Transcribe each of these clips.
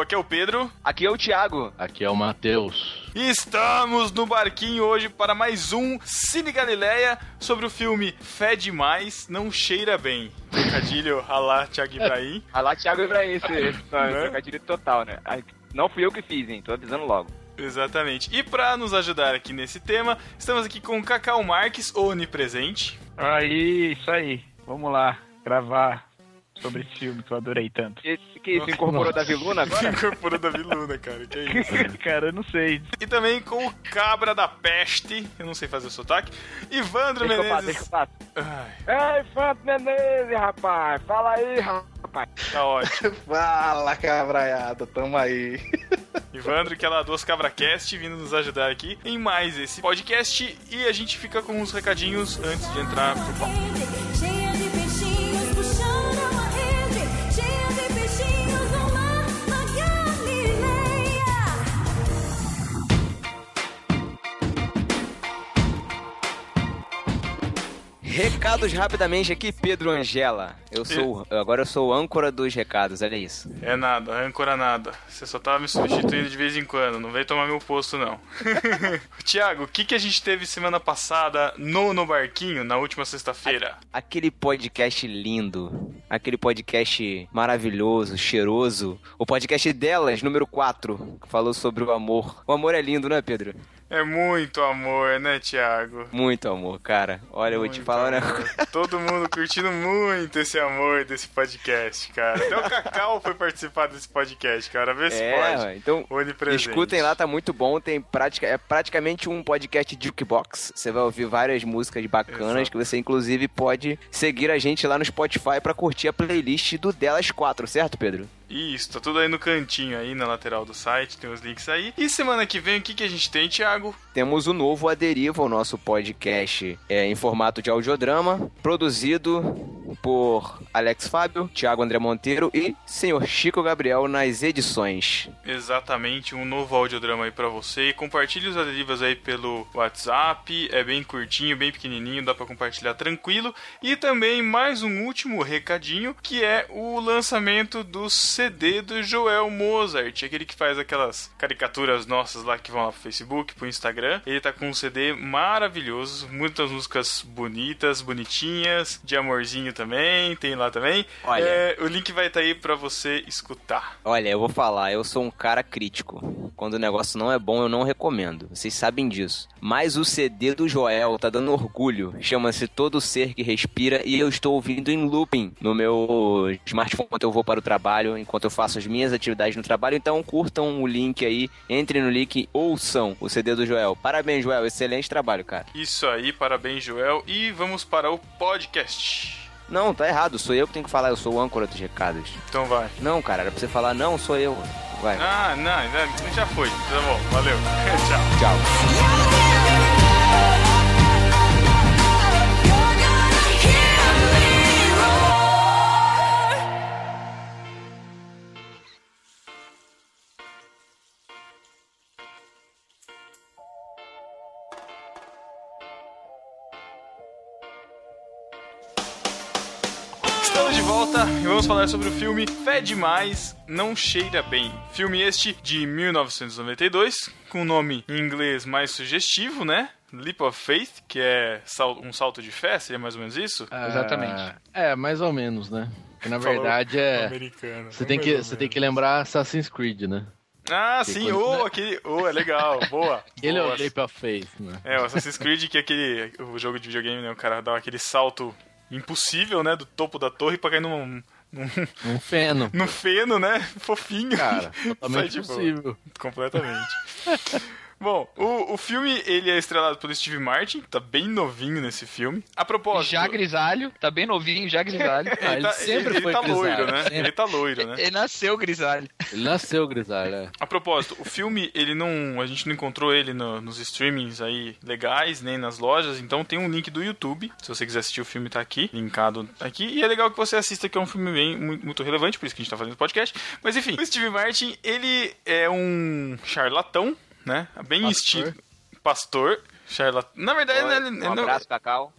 Aqui é o Pedro. Aqui é o Thiago. Aqui é o Matheus. Estamos no barquinho hoje para mais um Cine Galileia sobre o filme Fé Demais, Não Cheira Bem. Trocadilho Alá Thiago Ibrahim. Alá Thiago Ibrahim, esse, esse Né? trocadilho total, né? Não fui eu que fiz, hein? Tô avisando logo. Exatamente. E para nos ajudar aqui nesse tema, estamos aqui com o Cacau Marques, onipresente. Aí, isso aí. Vamos lá, gravar sobre esse filme que eu adorei tanto. Esse que se incorporou da Viluna agora? Incorporou da Viluna, cara. Que é isso? Cara, eu não sei. E também com o Cabra da Peste, eu não sei fazer o sotaque, Ivandro Deixa que eu faço, deixa Menezes. eu faço. Ei, Fanto Menezes, rapaz. Fala aí, rapaz. tá ótimo. Fala, cabraiada, tamo aí. Ivandro, que é lá dos CabraCast, vindo nos ajudar aqui em mais esse podcast. E a gente fica com uns recadinhos antes de entrar pro papo. Recados rapidamente aqui, Pedro Angela. Eu sou, agora eu sou o âncora dos recados, olha isso. É nada, âncora nada. Você só tava me substituindo de vez em quando, não veio tomar meu posto, não. Tiago, o que, que a gente teve semana passada no No Barquinho, na última sexta-feira? Aquele podcast lindo, aquele podcast maravilhoso, cheiroso, o podcast delas, número 4, que falou sobre o amor. O amor é lindo, não é, Pedro? É muito amor, né, Tiago? Muito amor, cara. Olha, eu vou te Muito falar, né? Todo mundo curtindo muito esse amor desse podcast, cara. Até o Cacau foi participar desse podcast, cara. Vê se É, pode. então escutem lá, tá muito bom. Tem prática, é praticamente um podcast jukebox. Você vai ouvir várias músicas bacanas Exato. que você inclusive pode seguir a gente lá no Spotify pra curtir a playlist do Delas 4, certo, Pedro? Isso, tá tudo aí no cantinho, aí na lateral do site, tem os links aí. E semana que vem, o que, que a gente tem, Thiago? Temos o novo A Deriva, o nosso podcast é, em formato de audiodrama, produzido por Alex Fábio, Thiago André Monteiro e senhor Chico Gabriel nas edições. Exatamente, um novo audiodrama aí pra você. Compartilhe os aderivas aí pelo WhatsApp, é bem curtinho, bem pequenininho, dá pra compartilhar tranquilo. E também mais um último recadinho, que é o lançamento do CD do Joel Mozart, aquele que faz aquelas caricaturas nossas lá que vão lá pro Facebook, pro Instagram. Ele tá com um CD maravilhoso, muitas músicas bonitas, bonitinhas, de amorzinho também, tem lá também. Olha. É, o link vai estar aí pra você escutar. Olha, eu vou falar, eu sou um cara crítico. Quando o negócio não é bom, eu não recomendo. Vocês sabem disso. Mas o CD do Joel tá dando orgulho. Chama-se Todo Ser que Respira e eu estou ouvindo em looping no meu smartphone enquanto eu vou para o trabalho, enquanto eu faço as minhas atividades no trabalho. Então curtam o link aí, entrem no link, ouçam o CD do Joel. Parabéns, Joel, excelente trabalho, cara. Isso aí, parabéns, Joel. E vamos para o podcast. Não, tá errado, sou eu que tenho que falar, eu sou o âncora dos recados. Então vai. Não, cara, era pra você falar, não, sou eu. Vai, Ah, não, já- já foi. Tá bom, valeu. Tchau. tchau. Volta e vamos falar sobre o filme Fé Demais, Não Cheira Bem. Filme este de 1992, com o nome em inglês mais sugestivo, né? Leap of Faith, que é um salto de fé, seria mais ou menos isso? Exatamente. É, mais ou menos, né? Que na verdade é. Americano. Você tem, que, você tem que lembrar Assassin's Creed, né? Ah, sim, quando- ô, aquele. Ô, é legal, boa. Ele é boa. o Leap of Faith, né? É, o Assassin's Creed, que é aquele. O jogo de videogame, né? O cara dá aquele salto impossível, né? Do topo da torre pra cair num. num, Um feno. num feno, né? Fofinho. Cara, Sai totalmente boa. possível. Completamente. Bom, o, o filme ele é estrelado pelo Steve Martin, tá bem novinho nesse filme. A propósito. Já grisalho, tá bem novinho, já grisalho. Ah, ele tá, sempre ele foi tá grisalho, loiro, né? sempre. Ele tá loiro, né? Ele nasceu grisalho. Ele nasceu grisalho, é. A propósito, o filme, ele não. A gente não encontrou ele no- nos streamings aí legais, nem nas lojas, então tem um link do YouTube. Se você quiser assistir o filme, tá aqui, linkado aqui. E é legal que você assista, que é um filme bem muito, muito relevante, por isso que a gente tá fazendo podcast. Mas enfim, o Steve Martin, ele é um charlatão, né? Bem Pastor. estilo. Pastor. Charlatão. Na verdade, ele, ele Um não- abraço, Cacau.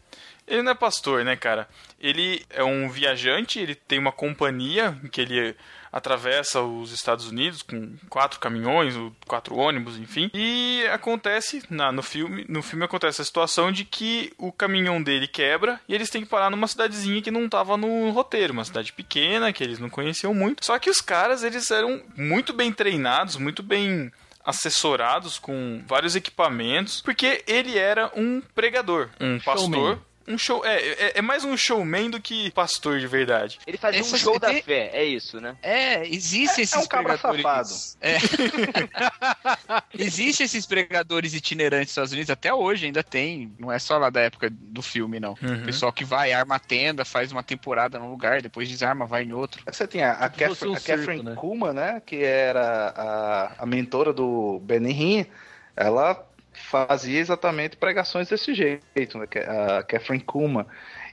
Ele não é pastor, né, cara? Ele é um viajante, ele tem uma companhia em que ele atravessa os Estados Unidos com quatro caminhões, ou quatro ônibus, enfim. E acontece, na, no filme, no filme acontece a situação de que o caminhão dele quebra e eles têm que parar numa cidadezinha que não tava no roteiro, uma cidade pequena, que eles não conheciam muito. Só que os caras, eles eram muito bem treinados, muito bem assessorados com vários equipamentos, porque ele era um pregador, um pastor. Showman. Um show. É, é, é mais um showman do que pastor de verdade. Ele fazia um Essa- show da tem- fé, é isso, né? É, existem É- é esses um cabra pregadores. É. Existem esses pregadores itinerantes nos Estados Unidos, até hoje ainda tem. Não é só lá da época do filme, não. Uhum. O pessoal que vai, arma a tenda, faz uma temporada num lugar, depois desarma, vai em outro. Você tinha a, fosse Catherine, um a Catherine né? Kuma, né? Que era a, a mentora do Benny Hinn. Ela fazia exatamente pregações desse jeito, né? é A Catherine Kuma.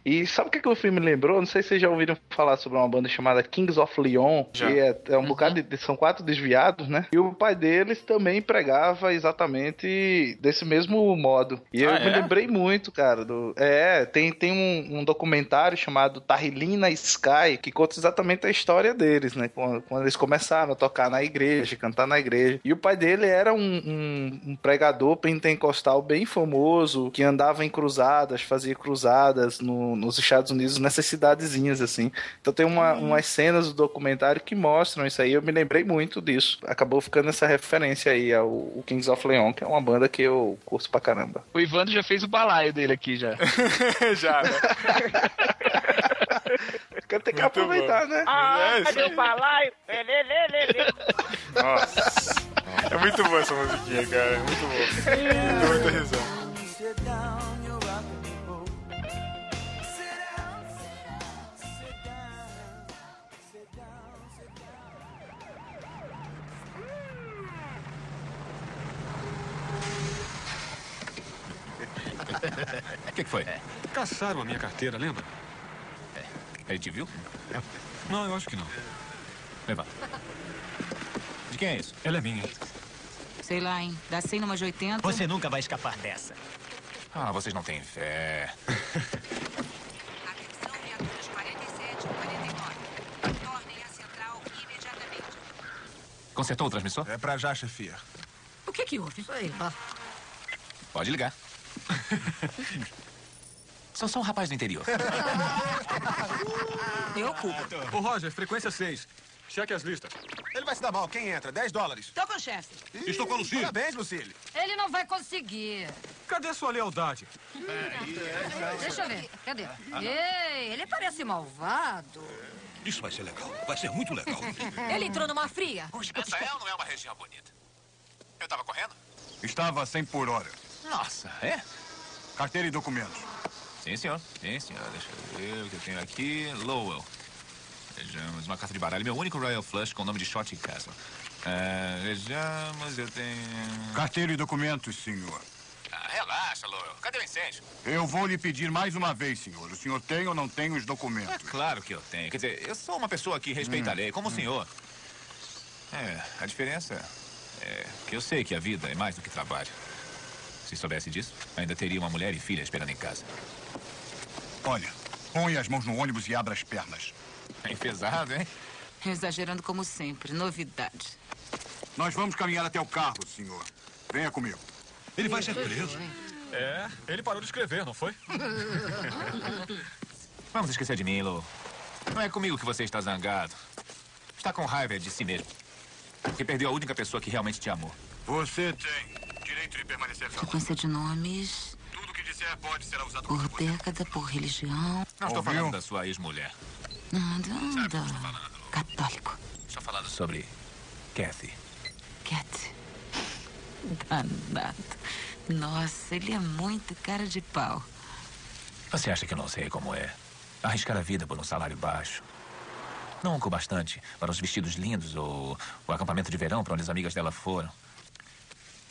E sabe o que, que o filme lembrou? Não sei se vocês já ouviram falar sobre uma banda chamada Kings of Leon, Já. que é, é um bocado de. São quatro desviados, né? E o pai deles também pregava exatamente desse mesmo modo. E eu Ah, me é? lembrei muito, cara. Do, é, tem, tem um, um documentário chamado Tarrilina Sky, que conta exatamente a história deles, né? Quando, quando eles começaram a tocar na igreja, cantar na igreja. E o pai dele era um, um, um pregador pentecostal bem famoso, que andava em cruzadas, fazia cruzadas no- nos Estados Unidos, nessas cidadezinhas, assim. Então tem uma, umas cenas do documentário que mostram isso aí. Eu me lembrei muito disso. Acabou ficando essa referência aí ao, ao Kings of Leon, que é uma banda que eu curto pra caramba. O Ivandro já fez o balaio dele aqui já. Já, né? Tem que Muito aproveitar, né? Ah, Cadê o balaio? Lê, lê, lê, lê, lê. Nossa. É muito boa essa musiquinha, cara. É muito boa. Dá muita risada. O que, que foi? Caçaram a minha carteira, lembra? Ele te viu? Não, eu acho que não. Levanta. De quem é isso? Ela é minha. Sei lá, hein? Dá 100 numa de 80. Você nunca vai escapar dessa. Ah, vocês não têm fé. Atenção, viaturas 47 e 49. Retornem à central imediatamente. Consertou o transmissor? É pra já, chefia. O que que houve? Pode ligar. Sou só um rapaz do interior. Eu culpo. Ô, Roger, frequência 6. Cheque as listas. Ele vai se dar mal. Quem entra? 10 dólares. Tô com o chefe. Estou com a Lucille. Parabéns, Lucille. Ele não vai conseguir. Cadê sua lealdade? Deixa eu ver. Cadê? Ei, ele parece malvado. Isso vai ser legal. Vai ser muito legal. Ele entrou numa fria. Israel não é uma região bonita. Eu tava correndo? Estava a 100 por hora. Nossa, é? Carteira e documentos. Sim, senhor. Sim, senhor. Deixa eu ver o que eu tenho aqui. Lowell. Vejamos, uma carta de baralho. Meu único Royal Flush com o nome de Shot Castle. É, vejamos, eu tenho... Carteira e documentos, senhor. Ah, relaxa, Lowell. Cadê o incêndio? Eu vou lhe pedir mais uma vez, senhor. O senhor tem ou não tem os É documentos? claro que eu tenho. Quer dizer, eu sou uma pessoa que respeita a lei, como o senhor. É, a diferença é que eu sei que a vida é mais do que trabalho. Se soubesse disso, ainda teria uma mulher e filha esperando em casa. Olha, põe as mãos no ônibus e abra as pernas. É pesado, hein? Exagerando como sempre. Novidade. Nós vamos caminhar até o carro, senhor. Venha comigo. Ele vai ser preso. É, ele parou de escrever, não foi? Vamos esquecer de mim, Lou. Não é comigo que você está zangado. Está com raiva de si mesmo. Porque perdeu a única pessoa que realmente te amou. Você tem direito de permanecer. Sequência de nomes. Tudo que disser pode ser usado Por contra década, por religião. Não estou falando da sua ex-mulher. Nada, nada. Católico. Estou falando sobre Kathy. Cat. Danado. Nossa, ele é muito cara de pau. Você acha que eu não sei como é? Arriscar a vida por um salário baixo. Nunca o bastante para os vestidos lindos ou o acampamento de verão para onde as amigas dela foram.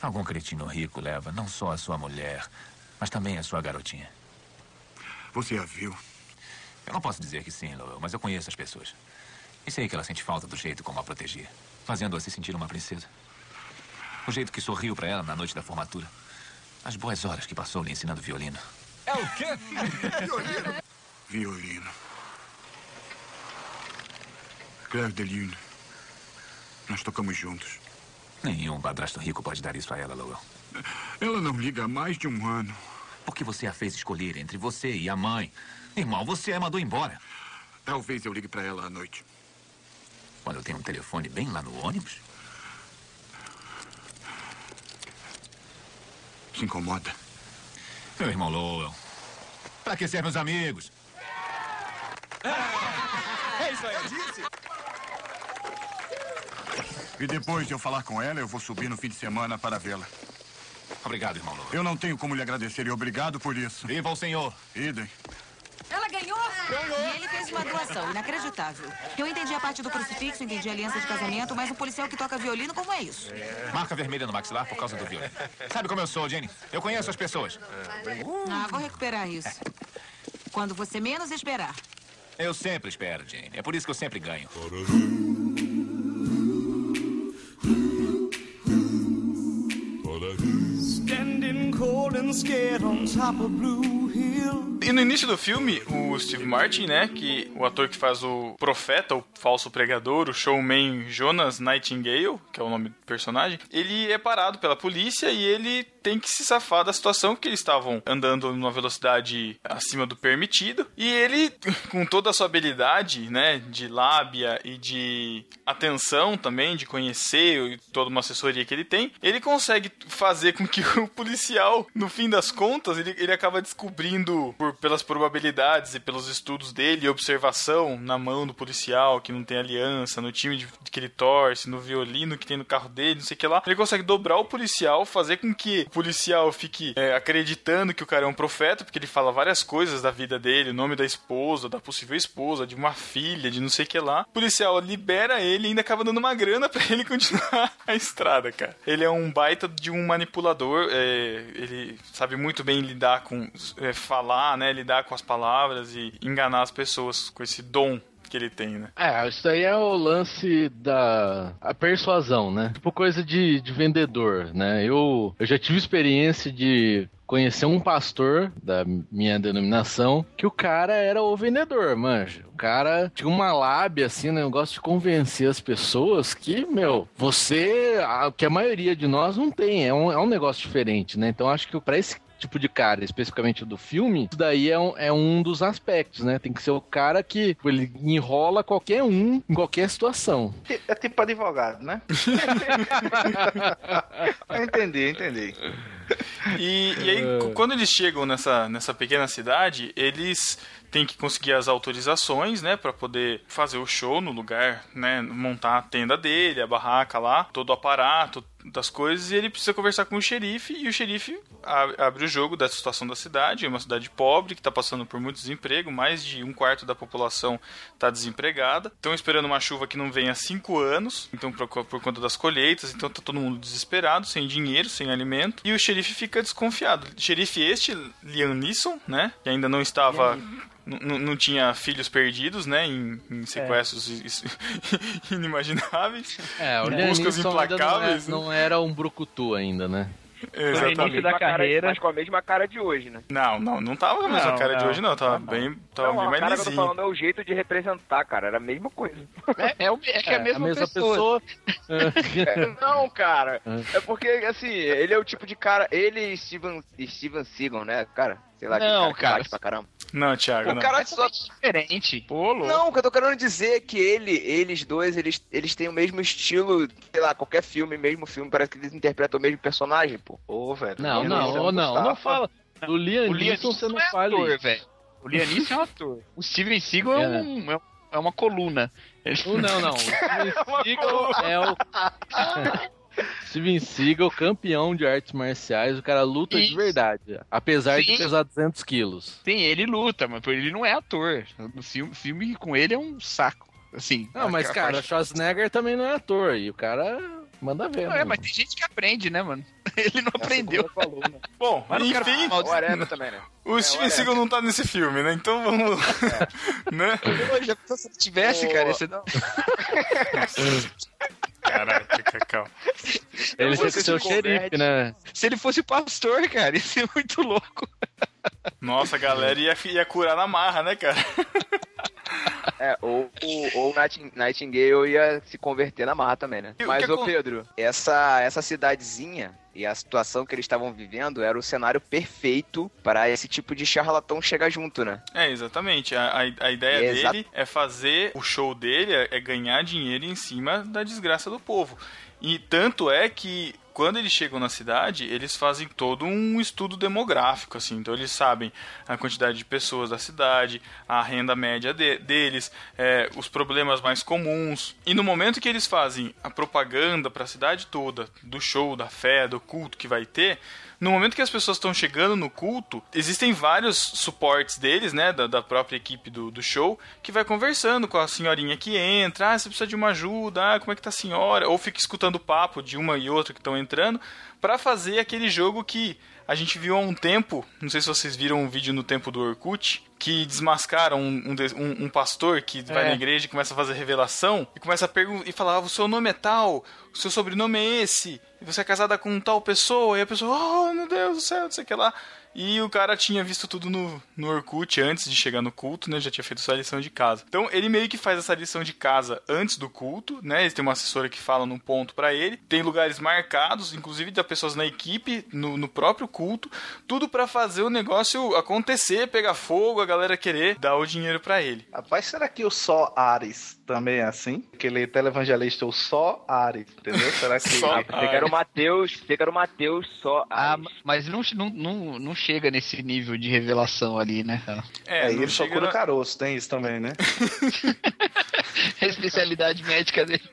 Algum cretino rico leva não só a sua mulher, mas também a sua garotinha. Você a viu? Eu não posso dizer que sim, Lowell, mas eu conheço as pessoas. E sei que ela sente falta do jeito como a protegia, fazendo-a se sentir uma princesa. O jeito que sorriu para ela na noite da formatura. As boas horas que passou lhe ensinando violino. É o quê? Violino. Violino. Claire de Lune. Nós tocamos juntos. Nenhum padrasto rico pode dar isso a ela, Lowell. Ela não liga há mais de um ano. Porque você a fez escolher entre você e a mãe. Irmão, você a mandou embora. Talvez eu ligue pra ela à noite. Quando eu tenho um telefone bem lá no ônibus? Se incomoda. Meu irmão Lowell. Pra que sermos amigos? É isso aí, eu disse. E depois de eu falar com ela, eu vou subir no fim de semana para vê-la. Obrigado, irmão. Eu não tenho como lhe agradecer e obrigado por isso. Viva o senhor. Idem. Ela ganhou? E ele fez uma doação inacreditável. Eu entendi a parte do crucifixo, entendi a aliança de casamento, mas um policial que toca violino, como é isso? Marca vermelha no maxilar por causa do violino. Sabe como eu sou, Jenny? Eu conheço as pessoas. Ah, vou recuperar isso. Quando você menos esperar. Eu sempre espero, Jane. É por isso que eu sempre ganho. Scared on top of Blue. E no início do filme, o Steve Martin, né, que o ator que faz o profeta, o falso pregador, o showman Jonas Nightingale, que é o nome do personagem, ele é parado pela polícia e ele tem que se safar da situação que eles estavam andando numa velocidade acima do permitido. E ele, com toda a sua habilidade, né, de lábia e de atenção também, de conhecer e toda uma assessoria que ele tem, ele consegue fazer com que o policial, no fim das contas, ele, ele acaba descobrindo por, pelas probabilidades e pelos estudos dele observação na mão do policial que não tem aliança, no time de, que ele torce, no violino que tem no carro dele, não sei o que lá, ele consegue dobrar o policial, fazer com que o policial fique é, acreditando que o cara é um profeta, porque ele fala várias coisas da vida dele, o nome da esposa, da possível esposa, de uma filha, de não sei o que lá. O policial libera ele e ainda acaba dando uma grana pra ele continuar a estrada, cara. Ele é um baita de um manipulador, é, ele sabe muito bem lidar com é, falar, né, lidar com as palavras e enganar as pessoas com esse dom que ele tem, né? É, isso daí é o lance da a persuasão, né? Tipo coisa de, de vendedor, né? Eu, eu já tive experiência de conhecer um pastor da minha denominação que o cara era o vendedor, manja. O cara tinha uma lábia, assim, né? negócio de convencer as pessoas que, meu, você, a, que a maioria de nós não tem. É um, é um negócio diferente, né? Então acho que pra esse tipo de cara, especificamente do filme, isso daí é um, é um dos aspectos, né? Tem que ser o cara que tipo, ele enrola qualquer um em qualquer situação. É tipo advogado, né? entendi, entendi. E, e aí, É. quando eles chegam nessa, nessa pequena cidade, eles têm que conseguir as autorizações, né, Pra poder fazer o show no lugar, né, montar a tenda dele, a barraca lá, todo o aparato das coisas, e ele precisa conversar com o xerife, e o xerife abre o jogo da situação da cidade, é uma cidade pobre que está passando por muito desemprego, mais de um quarto da população está desempregada, estão esperando uma chuva que não vem há cinco anos, então por, por conta das colheitas, então tá todo mundo desesperado, sem dinheiro, sem alimento, e o xerife fica desconfiado. Xerife este, Liam Neeson, né, que ainda não estava... Não tinha filhos perdidos, né? Em, em sequestros is- inimagináveis. É, o em Liam buscas ainda não, é, implacáveis. né? não era um brucutu ainda, né? Exatamente. da carreira. Mas com a mesma cara de hoje, né? Não, não, não tava com a mesma Não, cara de não. hoje, não. Tava bem, tava não, bem a mais cara que eu tô lisinho. falando é o jeito de representar, cara. Era a mesma coisa. É, é, é que é a mesma, pessoa. É, não, cara. É porque, assim, ele é o tipo de cara. Ele e Steven, Steven Seagal, né, cara? Sei lá, Não, que que cara. bate pra caramba. Não, Thiago, O não. cara só. diferente. Pô, louco. Não, o que eu tô querendo dizer é que ele, eles dois, eles, eles têm o mesmo estilo, sei lá, qualquer filme, mesmo filme, parece que eles interpretam o mesmo personagem, pô. Ô, velho. Não, não, não, não Mustafa. fala. Do Liam O Liam Neeson você não é fala ator, isso. velho. O Liam Neeson é um ator. O Steven Seagal é, É, né? um, é, é uma coluna. Ele- O- Não, não. O Steven Seagal é o. Steven Seagal, campeão de artes marciais, o cara luta de Isso. verdade. Apesar de Sim. pesar 200 quilos. Sim, ele luta, mas ele não é ator. O filme, filme com ele é um saco. Assim. Não, mas, cara, parte- Schwarzenegger também não é ator. E o cara manda ver. Não, né, é, mas tem gente que aprende, né, mano? Ele não aprendeu. Falou, né? Bom, Mas não quero enfim, falar mal O Areva também, né? o Steven Seagal não tá nesse filme, né? Então vamos. né? Pô, já pensou se tivesse, Ô. cara, esse não. Caraca, Cacau. Ele tem que ser o se xerife, né? Se ele fosse pastor, cara, ia ser muito louco. Nossa, a galera ia, ia curar na marra, né, cara? É, ou, Nighting- Nightingale ia se converter na marra também, né? O Mas, ô Pedro, essa, essa cidadezinha e a situação que eles estavam vivendo era o cenário perfeito para esse tipo de charlatão chegar junto, né? É, exatamente. A, a, a ideia Exa- dele é fazer o show dele, é, é ganhar dinheiro em cima da desgraça do povo. E tanto é que quando eles chegam na cidade, eles fazem todo um estudo demográfico, assim. Então eles sabem a quantidade de pessoas da cidade, a renda média de- deles, é, os problemas mais comuns. E no momento que eles fazem a propaganda para a cidade toda, do show, da fé, do culto que vai ter, no momento que as pessoas estão chegando no culto, existem vários suportes deles, né, da, da própria equipe do, do show, que vai conversando com a senhorinha que entra, ah, você precisa de uma ajuda, ah, como é que tá a senhora? Ou fica escutando o papo de uma e outra que estão entrando, para fazer aquele jogo que a gente viu há um tempo, não sei se vocês viram um vídeo no tempo do Orkut, que desmascaram um, um, um- pastor que vai É. na igreja e começa a fazer revelação e começa a perguntar e falar: ah, o seu nome é tal, o seu sobrenome é esse, e você é casada com tal pessoa, e a pessoa, oh meu Deus do céu, não sei o que lá. E o cara tinha visto tudo no, no Orkut antes de chegar no culto, né? Já tinha feito sua lição de casa. Então ele meio que faz essa lição de casa antes do culto, né? Ele tem uma assessora que fala num ponto pra ele. Tem lugares marcados, inclusive da pessoas na equipe, no, no próprio culto. Tudo pra fazer o negócio acontecer, pegar fogo, a galera querer dar o dinheiro pra ele. Rapaz, será que o só Ares também é assim? Aquele televangelista, o só Ares, entendeu? Será que. Ah, que era o Mateus, era o Mateus só. Ah, mas não, não, não, não chega nesse nível de revelação ali, né? É, e não ele só cura na- caroço, tem isso também, né? A especialidade médica dele.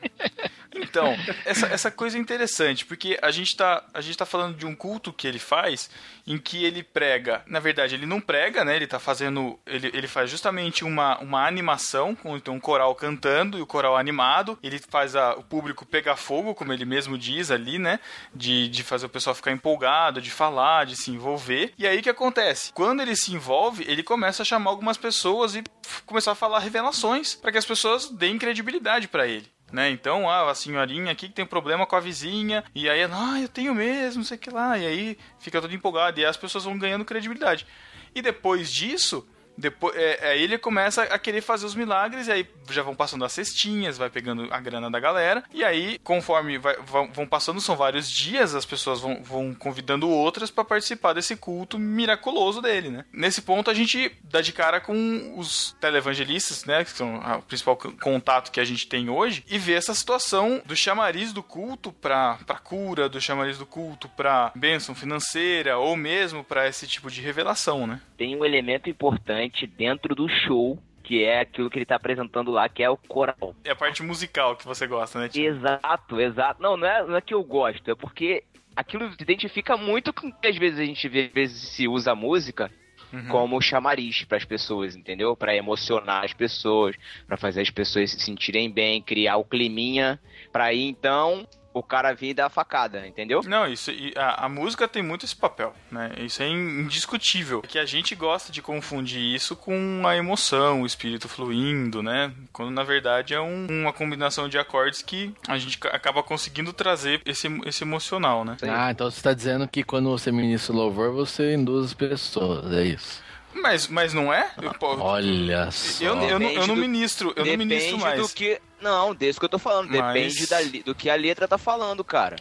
Então, essa, essa coisa é interessante, porque a gente, tá, a gente tá falando de um culto que ele faz, em que ele prega, na verdade ele não prega, né, ele tá fazendo, ele, ele faz justamente uma, uma animação, com então, um coral cantando e o coral animado, ele faz a, o público pegar fogo, como ele mesmo diz ali, né, de, de fazer o pessoal ficar empolgado, de falar, de se envolver, e aí o que acontece? Quando ele se envolve, ele começa a chamar algumas pessoas e começar a falar revelações, para que as pessoas deem credibilidade para ele né? Então, ah, a senhorinha aqui que tem problema com a vizinha, e aí ah, eu tenho mesmo, não sei o que lá, e aí fica todo empolgado, e aí as pessoas vão ganhando credibilidade. E depois disso, depois, é, aí ele começa a querer fazer os milagres, e aí já vão passando as cestinhas, vai pegando a grana da galera, e aí, conforme vai- vão, passando, são vários dias, as pessoas vão, vão convidando outras para participar desse culto miraculoso dele, né? Nesse ponto, a gente dá de cara com os televangelistas, né? Que são o principal contato que a gente tem hoje, e vê essa situação do chamariz do culto pra, pra cura, do chamariz do culto pra bênção financeira, ou mesmo pra esse tipo de revelação, né? Tem um elemento importante dentro do show, que é aquilo que ele tá apresentando lá, que é o coral. É a parte musical que você gosta, né? Exato, exato. Não, não é, não é que eu gosto, é porque aquilo se identifica muito com que às vezes a gente vê, às vezes se usa a música Uhum. como chamariz para as pessoas, entendeu? Para emocionar as pessoas, para fazer as pessoas se sentirem bem, criar o climinha, para aí então o cara vir e dar a facada, entendeu? Não, isso e a, a música tem muito esse papel, né? Isso é indiscutível. Que a gente gosta de confundir isso com a emoção, o espírito fluindo, né? Quando na verdade é um- uma combinação de acordes que a gente ca- acaba conseguindo trazer esse, esse emocional, né? Ah, então você tá dizendo que quando você ministra o louvor, você induz as pessoas, é isso. Mas, mas não é? Eu, Olha só. eu, eu, não, eu não Depende do- ministro, eu não Depende ministro mais. do que. Não, desse que eu tô falando. Mas- Depende da li- do que a letra tá falando, cara.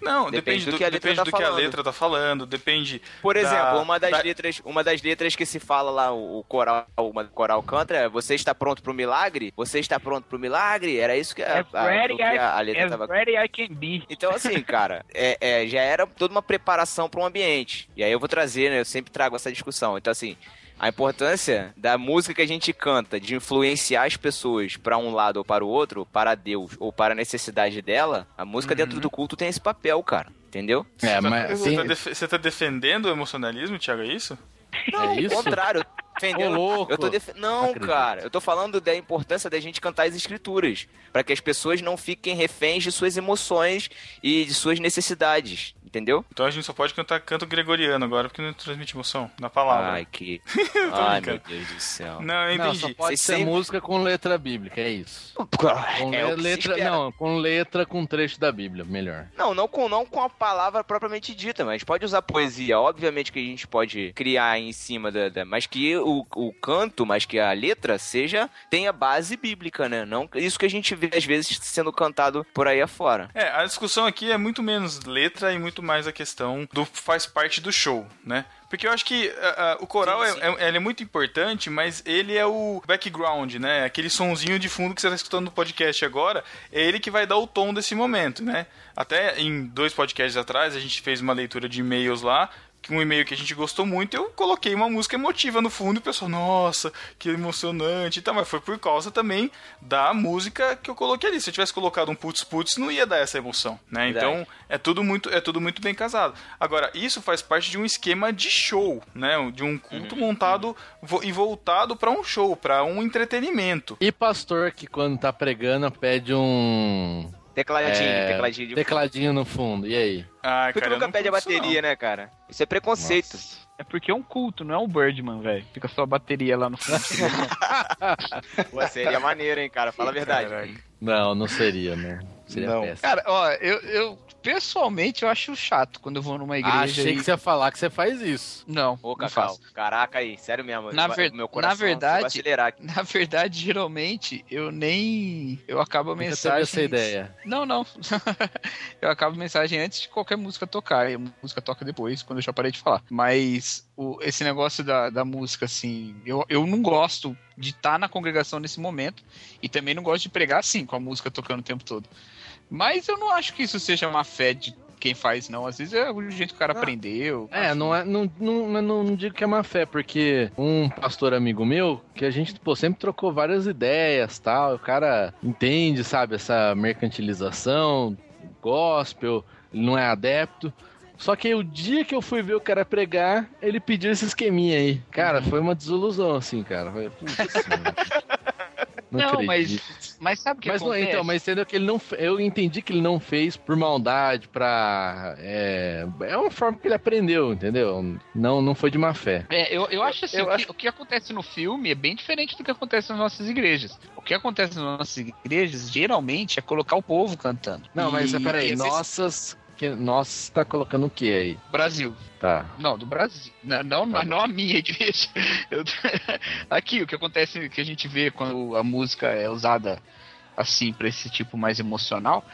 Não, Depende depende, do do, que a letra depende tá do que a falando. letra tá falando, depende. Por da- exemplo, uma das da- letras, uma das letras que se fala lá, o o coral, uma coral canta é você está pronto pro milagre? Você está pronto pro milagre? Era isso que a, a, ready que a, a letra tava ready I can be. Então, assim, cara, é, é, já era toda uma preparação para um ambiente. E aí eu vou trazer, né? Eu sempre trago essa discussão. Então, assim, a importância da música que a gente canta, de influenciar as pessoas para um lado ou para o outro, para Deus ou para a necessidade dela, a música dentro do culto tem esse papel, cara. Entendeu? É, mas Você, tá def- você tá defendendo o emocionalismo, Thiago, é isso? Não, É isso? ao contrário. eu tô Defendendo, Ô, louco. eu tô def... Não, Acredito. cara, eu tô falando da importância da gente cantar as escrituras, para que as pessoas não fiquem reféns de suas emoções e de suas necessidades, entendeu? Então a gente só pode cantar canto gregoriano agora, porque não transmite emoção na palavra. Ai, que. Ai, brincando. meu Deus do céu. Não, eu Não, entendi. só pode Vocês ser sempre- música com letra bíblica, é isso. Com É letra, não, com letra com trecho da Bíblia, melhor. Não, não com, não com a palavra propriamente dita, mas pode usar poesia. Obviamente que a gente pode criar em cima da. da- mas que o, o canto, mas que a letra seja. tenha base bíblica, né? Não isso que a gente vê às vezes sendo cantado por aí afora. É, a discussão aqui é muito menos letra e muito mais a questão do faz parte do show, né? Porque eu acho que ah, ah, o coral Sim, sim. É, é- é muito importante, mas ele é o background, né? Aquele sonzinho de fundo que você está escutando no podcast agora, é ele que vai dar o tom desse momento, né? Até em dois podcasts atrás, a gente fez uma leitura de e-mails lá, um e-mail que a gente gostou muito, eu coloquei uma música emotiva no fundo e o pessoal, nossa, que emocionante e tal, mas foi por causa também da música que eu coloquei ali. Se eu tivesse colocado um putz putz, não ia dar essa emoção, né? Verdade. Então, é tudo muito é tudo muito bem casado. Agora, isso faz parte de um esquema de show, né? De um culto montado vo- e voltado para um show, para um entretenimento. E pastor que quando tá pregando pede um. Tecladinho, é, tecladinho de Tecladinho no fundo, e aí? Ah, Porque tu cara, nunca não pede a bateria, né, cara? Isso é preconceito. É porque é um culto, não é um Birdman, velho. Fica só a bateria lá no fundo. Pô, seria maneiro, hein, cara? Fala a verdade. Não, não seria, né? Seria Não. péssimo. Cara, ó, eu, eu pessoalmente eu acho chato quando eu vou numa igreja. Ah, Achei e- que você ia falar que você faz isso. Não, Ô, não faço. caraca aí, sério mesmo. Na, ver- meu na coração chegou a verdade, acelerar aqui. na verdade, geralmente, eu nem. Eu acabo a mensagem. essa ideia. Não, não. eu acabo a mensagem antes de qualquer música tocar. E a música toca depois, quando eu já parei de falar. Mas o- esse negócio da, da música, assim, eu, eu não gosto de estar na congregação nesse momento. E também não gosto de pregar assim, com a música tocando o tempo todo. Mas eu não acho que isso seja uma fé de quem faz, não. Às vezes é o jeito que o cara aprendeu. É, não, é, não, não, não, não digo que é má fé, porque um pastor amigo meu, que a gente pô, sempre trocou várias ideias tal, o cara entende, sabe, essa mercantilização, gospel, ele não é adepto. Só que aí, o dia que eu fui ver o cara pregar, ele pediu esse esqueminha aí. Cara, foi uma desilusão, assim, cara. Foi, putz. Não, Não, mas, mas sabe o que Mas não, acontece? então, mas entendeu que ele não. Eu entendi que ele não fez por maldade, pra. É, é uma forma que ele aprendeu, entendeu? Não, não foi de má fé. É, eu, eu acho assim, eu o, que, acho- o que acontece no filme é bem diferente do que acontece nas nossas igrejas. O que acontece nas nossas igrejas, geralmente, é colocar o povo cantando. Não, mas E- peraí, e- nossas. Que, nossa, tá colocando o que aí? Brasil. Tá. Não, do Brasil. Não, não, não a minha igreja. Eu- Aqui, o que acontece, que a gente vê quando a música é usada assim, pra esse tipo mais emocional,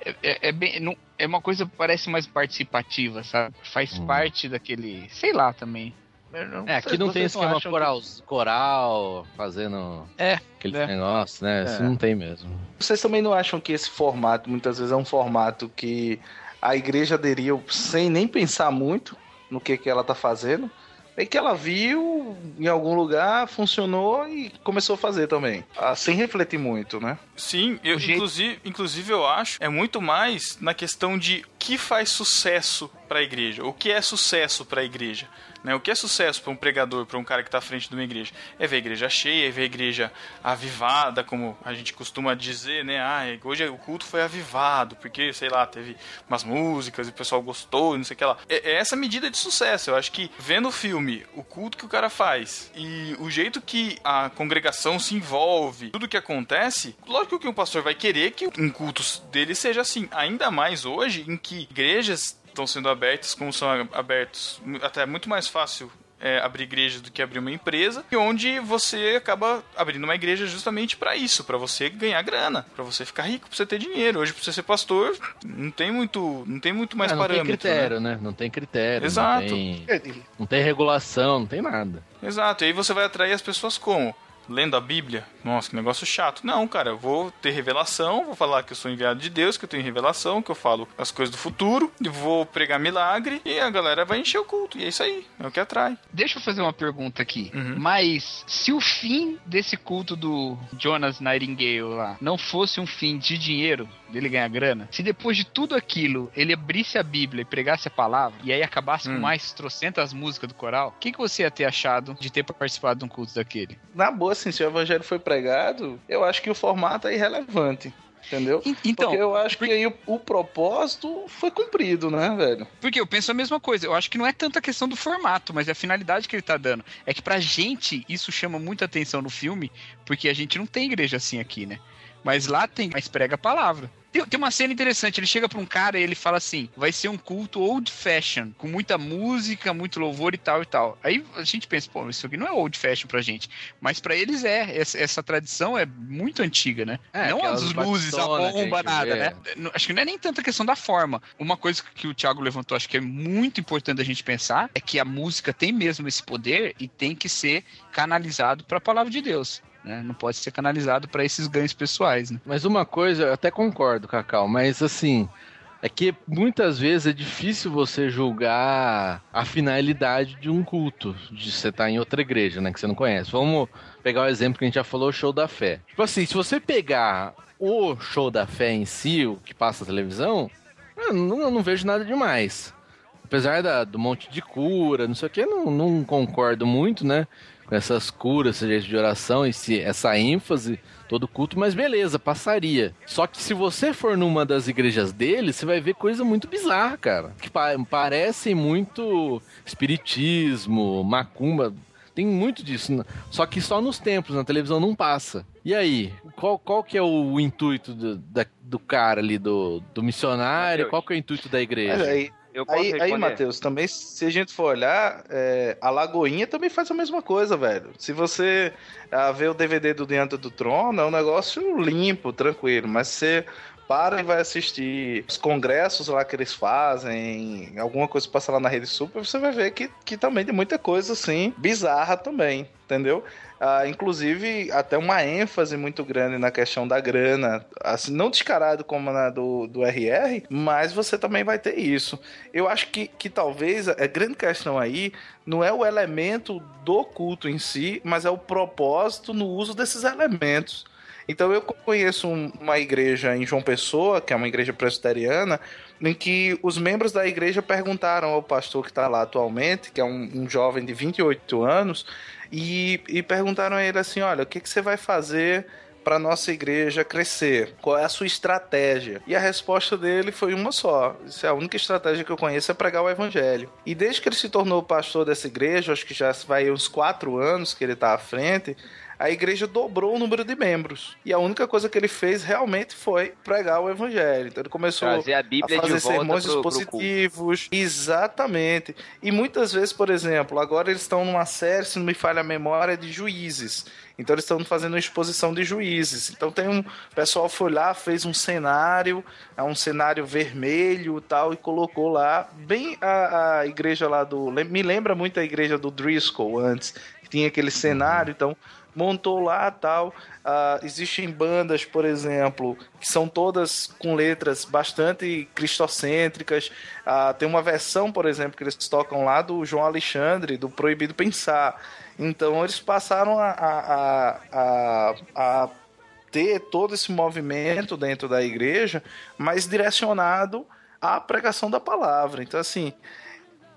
é, é, é bem, não, é uma coisa que parece mais participativa, sabe? Faz Hum. parte daquele. Sei lá também. Não- É, aqui não tem não esquema acham coral, coral fazendo É, aquele é. negócio, né? Isso É. não tem mesmo. Vocês também não acham que esse formato, muitas vezes, é um formato que a igreja aderiu sem nem pensar muito no que, que ela tá fazendo? É que ela viu em algum lugar, funcionou e começou a fazer também. Ah, sem refletir muito, né? Sim, eu, jeito- inclusive, inclusive eu acho é muito mais na questão de o que faz sucesso para a igreja, o que é sucesso para a igreja. Né? O que é sucesso para um pregador, para um cara que está à frente de uma igreja? É ver a igreja cheia, é ver a igreja avivada, como a gente costuma dizer, né? Ah, hoje o culto foi avivado, porque, sei lá, teve umas músicas e o pessoal gostou e não sei o que lá. É, é essa medida de sucesso. Eu acho que vendo o filme, o culto que o cara faz e o jeito que a congregação se envolve, tudo que acontece, lógico que um pastor vai querer que um culto dele seja assim. Ainda mais hoje, em que igrejas estão sendo abertas, como são abertos, até é muito mais fácil é, abrir igreja do que abrir uma empresa, e onde você acaba abrindo uma igreja justamente para isso, para você ganhar grana, para você ficar rico, para você ter dinheiro. Hoje, para você ser pastor, não tem muito, não tem muito mais É, não parâmetro. tem critério, né? né? Não tem critério. Exato. Não tem, não tem regulação, não tem nada. Exato, e aí você vai atrair as pessoas como? Lendo a Bíblia? Nossa, que negócio chato. Não, cara, eu vou ter revelação, vou falar que eu sou enviado de Deus, que eu tenho revelação, que eu falo as coisas do futuro, e vou pregar milagre, e a galera vai encher o culto. E é isso aí, é o que atrai. Deixa eu fazer uma pergunta aqui. Uhum. Mas se o fim desse culto do Jonas Nightingale lá não fosse um fim de dinheiro, dele ganhar grana, se depois de tudo aquilo ele abrisse a Bíblia e pregasse a palavra, e aí acabasse Hum. com mais trocentas músicas do coral, o que, que você ia ter achado de ter participado de um culto daquele? Na boa, assim, se o evangelho foi pregado, eu acho que o formato é irrelevante. Entendeu? então- Porque eu acho que aí o, o propósito foi cumprido, né, velho? Porque eu penso a mesma coisa. Eu acho que não é tanta questão do formato, mas é a finalidade que ele tá dando. É que pra gente isso chama muita atenção no filme, porque a gente não tem igreja assim aqui, né? Mas lá tem, mas prega a palavra. Tem, tem uma cena interessante, ele chega pra um cara e ele fala assim: vai ser um culto old fashion, com muita música, muito louvor e tal e tal. Aí a gente pensa, pô, isso aqui não é old fashion pra gente. Mas pra eles é. Essa, essa tradição é muito antiga, né? É, não as luzes, a bomba, nada, vê. né? Acho que não é nem tanta questão da forma. Uma coisa que o Thiago levantou, acho que é muito importante a gente pensar, é que a música tem mesmo esse poder e tem que ser canalizado para a palavra de Deus. Né? Não pode ser canalizado para esses ganhos pessoais. Né? Mas uma coisa, eu até concordo, Cacau, mas assim, é que muitas vezes é difícil você julgar a finalidade de um culto, de você estar em outra igreja, né, que você não conhece. Vamos pegar o exemplo que a gente já falou, o show da fé. Tipo assim, se você pegar o show da fé em si, o que passa na televisão, eu não, eu não vejo nada demais. Apesar da- do monte de cura, não sei o que, não, não concordo muito, né? Com essas curas, esse jeito de oração, esse, essa ênfase, todo culto, mas beleza, passaria. Só que se você for numa das igrejas dele, você vai ver coisa muito bizarra, cara. Que pa parece muito espiritismo, macumba. Tem muito disso. Só que só nos templos, na televisão não passa. E aí, qual, qual que é o intuito do, da- do cara ali, do, do missionário? Qual que é o intuito da igreja? Aí, Eu posso aí, aí responder? Matheus, também, se a gente for olhar, é, a Lagoinha também faz a mesma coisa, velho. Se você ah, vê o DVD do Diante do Trono, é um negócio limpo, tranquilo, mas você para e vai assistir os congressos lá que eles fazem, alguma coisa que passa lá na Rede Super, você vai ver que, que também tem muita coisa, assim, bizarra também, entendeu? Ah, inclusive, até uma ênfase muito grande na questão da grana, assim, não descarado como na do, do RR, mas você também vai ter isso. Eu acho que, que talvez a grande questão aí não é o elemento do culto em si, mas é o propósito no uso desses elementos. Então eu conheço um- uma igreja em João Pessoa, que é uma igreja presbiteriana, em que os membros da igreja perguntaram ao pastor que está lá atualmente, que é um, um jovem de 28 anos, e, e perguntaram a ele assim: olha, o que, que você vai fazer para nossa igreja crescer? Qual é a sua estratégia? E a resposta dele foi uma só: Isso é a única estratégia que eu conheço é pregar o evangelho. E desde que ele se tornou pastor dessa igreja, acho que já vai uns quatro anos que ele está à frente. A igreja dobrou o número de membros. E a única coisa que ele fez realmente foi pregar o evangelho. Então ele começou Trazer a Bíblia a fazer sermões pro- pro expositivos. Exatamente. E muitas vezes, por exemplo, agora eles estão numa série, se não me falha a memória, de juízes. Então eles estão fazendo uma exposição de juízes. Então tem um o pessoal foi lá, fez um cenário, é um cenário vermelho e tal, e colocou lá bem a, a igreja lá do. Me lembra muito a igreja do Driscoll antes, que tinha aquele cenário, então montou lá tal. Ah, existem bandas, por exemplo, que são todas com letras bastante cristocêntricas. Ah, tem uma versão, por exemplo, que eles tocam lá do João Alexandre, do Proibido Pensar. Então eles passaram a, a, a, a, a ter todo esse movimento dentro da igreja, mas direcionado à pregação da palavra. Então, assim,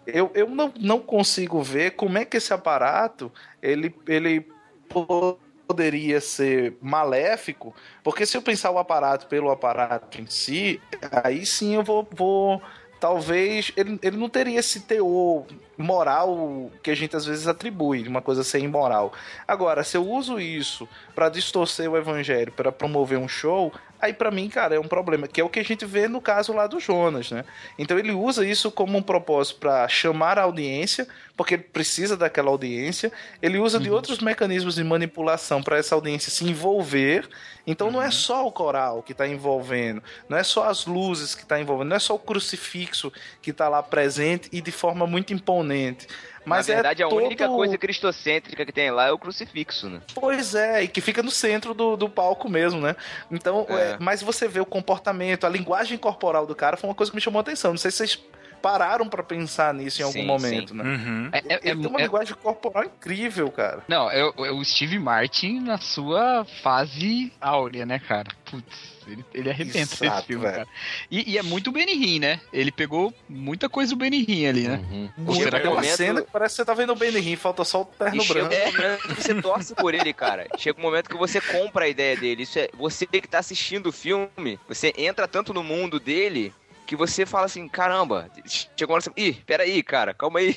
eu, eu não, não consigo ver como é que esse aparato ele, ele poderia ser maléfico, porque se eu pensar o aparato pelo aparato em si, aí sim eu vou. vou talvez ele, ele não teria esse teor moral que a gente às vezes atribui, uma coisa ser imoral. Agora, se eu uso isso para distorcer o evangelho, para promover um show, aí pra mim, cara, é um problema, que é o que a gente vê no caso lá do Jonas, né? Então ele usa isso como um propósito para chamar a audiência, porque ele precisa daquela audiência. Ele usa de outros mecanismos de manipulação para essa audiência se envolver. Então não é só o coral que está envolvendo, não é só as luzes que está envolvendo, não é só o crucifixo que está lá presente e de forma muito imponente. Mas Na verdade, é a única todo- coisa cristocêntrica que tem lá é o crucifixo, né? Pois é, e que fica no centro do, do palco mesmo, né? Então, É. é, mas você vê o comportamento, a linguagem corporal do cara foi uma coisa que me chamou a atenção. Não sei se vocês pararam pra pensar nisso em algum Sim, momento, sim. né? Uhum. É, é- Ele tem uma é- linguagem corporal incrível, cara. Não, é, o- é o Steve Martin na sua fase áurea, né, cara? Putz, ele, ele arrebenta esse Exato, filme, velho. cara. E, e é muito Benny Hill, né? Ele pegou muita coisa do Benny Hill ali, né? Uhum. Ou será que é uma o- cena que parece que você tá vendo o Benny Hill, falta só o terno E chega branco. um momento que você torce por ele, cara. Chega um momento que você compra a ideia dele. Isso é você que tá assistindo o filme, você entra tanto no mundo dele que você fala assim, caramba, chegou uma hora assim, ih, peraí, cara, calma aí,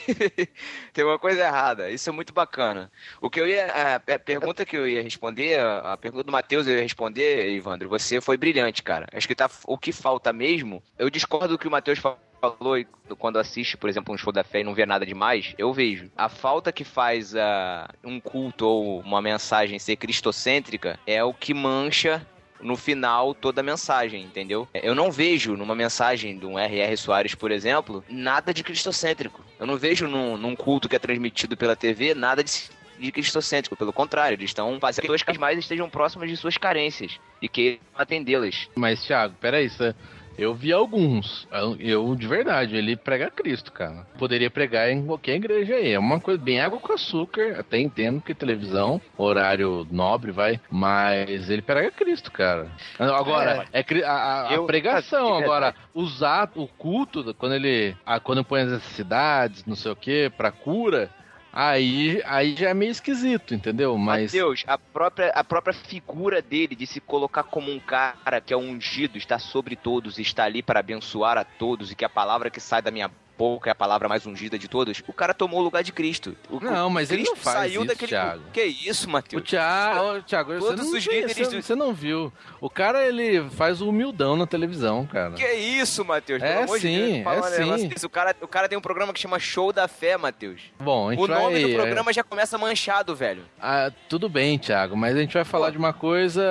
tem uma coisa errada, isso é muito bacana. O que eu ia, a, pergunta que eu ia responder, a, pergunta do Matheus eu ia responder, Ivandro, você foi brilhante, cara. Acho que tá, o que falta mesmo, eu discordo do que o Matheus falou falou quando assiste, por exemplo, um show da fé e não vê nada demais, eu vejo. A falta que faz ah, um culto ou uma mensagem ser cristocêntrica é o que mancha no final toda a mensagem, entendeu? Eu não vejo numa mensagem de um R.R. Soares, por exemplo, nada de cristocêntrico. Eu não vejo num, num culto que é transmitido pela TV nada de de cristocêntrico, pelo contrário, eles estão fazendo que as mais estejam próximas de suas carências e queiram atendê-las. Mas, Thiago, peraí, você... eu vi alguns. Eu, de verdade, ele prega Cristo, cara. Poderia pregar em qualquer igreja aí. É uma coisa bem água com açúcar. Até entendo que televisão, horário nobre, vai. Mas ele prega Cristo, cara. Agora, é, cri- a, a- Eu- pregação. é Agora, usar o culto, quando ele. a- quando põe as necessidades, não sei o que, pra cura. Aí, aí já é meio esquisito, entendeu? Mas. Mateus, a própria, a própria figura dele de se colocar como um cara que é ungido, está sobre todos, está ali para abençoar a todos e que a palavra que sai da minha boca é a palavra mais ungida de todas, o cara tomou o lugar de Cristo. O, Não, mas ele não Cristo faz saiu isso, daquele Thiago. Que isso, O Mateus? Thiago, ô, Thiago, você Todos não, os viu, líderes você, do- você não viu. O cara, ele faz o humildão na televisão, cara. Que isso, Matheus? É amor de sim, Deus, é negócio sim. O cara, o cara tem um programa que chama Show da Fé, Matheus. Bom, a gente O nome vai... do programa já começa manchado, velho. Ah, tudo bem, Thiago, mas a gente vai falar de uma coisa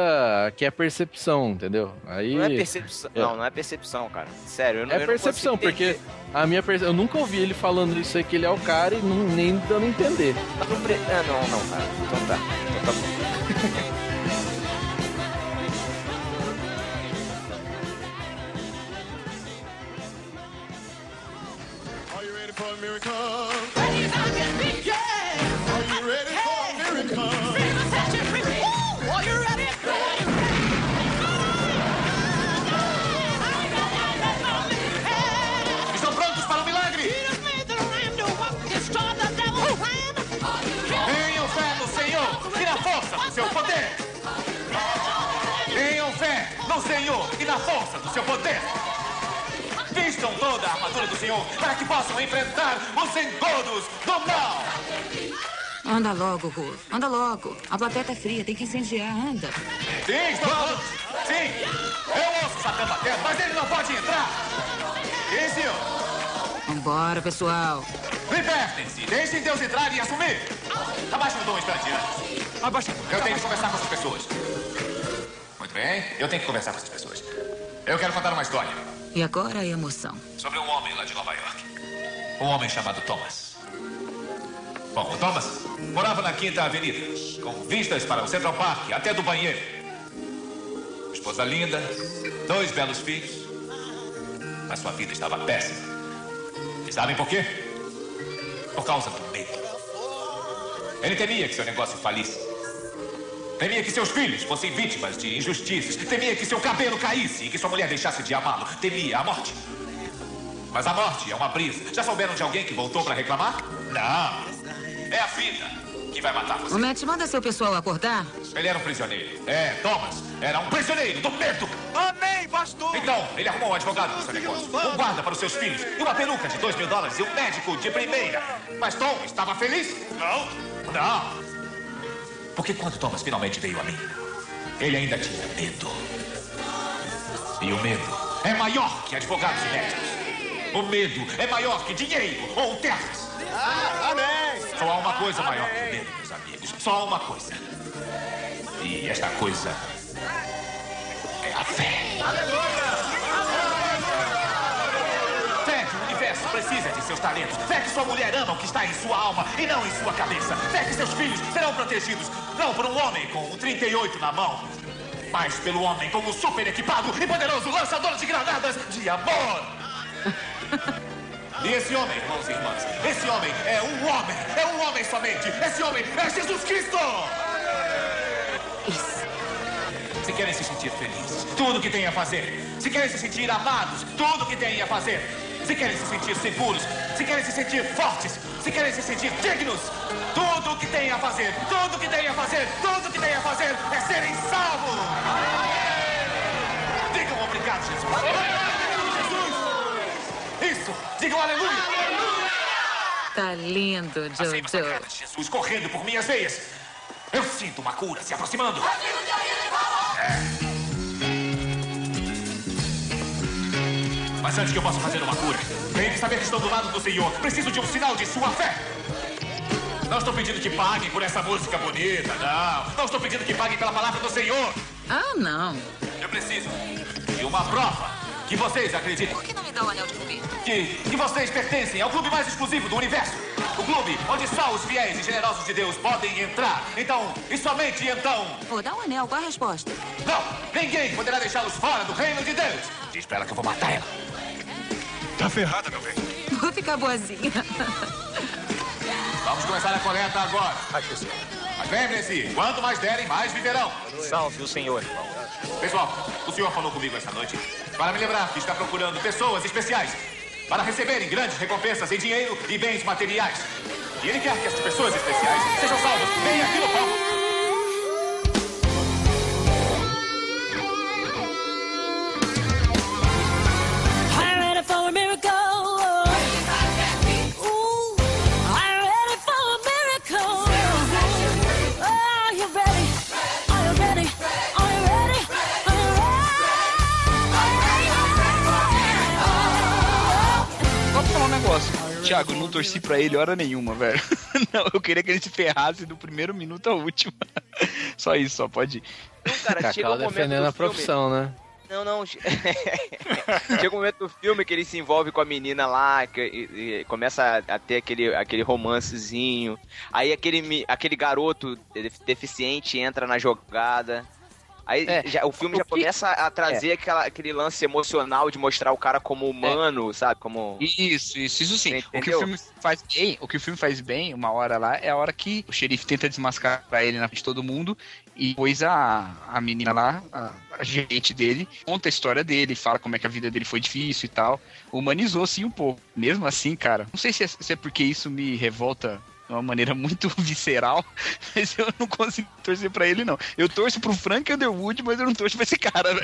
que é percepção, entendeu? Aí... Não é percepção. Não, não é percepção, cara. Sério, eu não É eu não percepção, consigo porque a minha perce... eu nunca ouvi ele falando isso aí, que ele é o cara e não, nem dando a entender. Mas pre- Ah, não, não, cara. Tá. Então tá na força do seu poder. Vistam toda a armadura do Senhor para que possam enfrentar os engodos do mal. Anda logo, Ru. Anda logo. A plateia tá fria, tem que incendiar. Anda. Sim, estão prontos? Sim. Eu ouço Satã batendo, mas ele não pode entrar. Sim, senhor. Vambora, pessoal. Libertem-se. Deixem Deus entrar e assumir. Abaixe o tom um instante antes. Abaixe. Eu tenho que conversar com essas pessoas. Muito bem. Eu tenho que conversar com essas pessoas. Eu quero contar uma história E agora a emoção. sobre um homem lá de Nova York. Um homem chamado Thomas. Bom, o Thomas morava na Quinta Avenida, com vistas para o Central Park, até do banheiro. Esposa linda, dois belos filhos. Mas sua vida estava péssima. E sabem por quê? Por causa do medo. Ele temia que seu negócio falisse. Temia que seus filhos fossem vítimas de injustiças. Temia que seu cabelo caísse e que sua mulher deixasse de amá-lo. Temia a morte. Mas a morte é uma brisa. Já souberam de alguém que voltou para reclamar? Não. É a vida que vai matar você. Ô, Matt, manda seu pessoal acordar. Ele era um prisioneiro. É, Thomas era um prisioneiro do medo. Amém, pastor! Então, ele arrumou um advogado para seu negócio, um guarda para os seus filhos, e uma peruca de dois mil dólares e um médico de primeira. Mas Tom estava feliz? Não. Não. Porque quando Thomas finalmente veio a mim, ele ainda tinha medo. E o medo é maior que advogados e médicos. O medo é maior que dinheiro ou terras. amém! Só há uma coisa maior que o medo, meus amigos. Só há uma coisa. E esta coisa é a fé. Fé que o universo precisa de seus talentos. Fé que sua mulher ama o que está em sua alma e não em sua cabeça. Fé que seus filhos serão protegidos não por um homem com um 38 na mão, mas pelo homem com um super equipado e poderoso lançador de granadas de amor. E esse homem, irmãos e irmãs, esse homem é um homem, é um homem somente. Esse homem é Jesus Cristo! Se querem se sentir felizes, tudo que têm a fazer. Se querem se sentir amados, tudo que têm a fazer. Se querem se sentir seguros, se querem se sentir fortes, se querem se sentir dignos, tudo que têm a fazer, tudo que têm a fazer, tudo que têm a fazer é serem salvos. Digam obrigado, Jesus. Jesus! Isso! Digam aleluia! Tá lindo, Jojo. Jesus correndo por minhas veias. Eu sinto uma cura se aproximando. Mas antes que eu possa fazer uma cura, tenho que saber que estou do lado do Senhor. Preciso de um sinal de sua fé. Não estou pedindo que paguem por essa música bonita, não. Não estou pedindo que paguem pela palavra do Senhor. Ah, não. Eu preciso de uma prova que vocês acreditem. Por que não me dá o anel de comer? Que, que vocês pertencem ao clube mais exclusivo do universo. O clube onde só os fiéis e generosos de Deus podem entrar. Então, e somente então, Vou dar o anel, qual a resposta? não, ninguém poderá deixá-los fora do reino de Deus. Diz pra ela que eu vou matar ela. Tá ferrada, meu bem. Vou ficar boazinha. Vamos começar a coleta agora. Mas lembrem-se, quanto mais derem, mais viverão. Salve o senhor. Pessoal, o senhor falou comigo esta noite para me lembrar que está procurando pessoas especiais para receberem grandes recompensas em dinheiro e bens materiais. E ele quer que essas pessoas especiais sejam salvas bem aqui no palco. Thiago, eu não torci pra ele hora nenhuma, velho. Não, eu queria que ele se ferrasse do primeiro minuto ao último. Só isso, só pode ir. Não, cara, chega um Cacau momento defendendo no a profissão, né? Não, não. che- Chega um momento do filme que ele se envolve com a menina lá, que, e- e começa a, a ter aquele, aquele romancezinho. Aí aquele, aquele garoto de- deficiente entra na jogada. Aí É, já- o filme já o que- começa a trazer aquela- aquele lance emocional de mostrar o cara como humano, sabe? Como. Isso, isso, isso sim. O que o filme faz bem, o que o filme faz bem, uma hora lá, é a hora que o xerife tenta desmascarar ele na frente de todo mundo e depois a, a menina lá, a, a gente dele, conta a história dele, fala como é que a vida dele foi difícil e tal. Humanizou sim um pouco. Mesmo assim, cara, não sei se é, se é porque isso me revolta de uma maneira muito visceral, mas eu não consigo torcer pra ele, não. Eu torço pro Frank Underwood, mas eu não torço pra esse cara, né?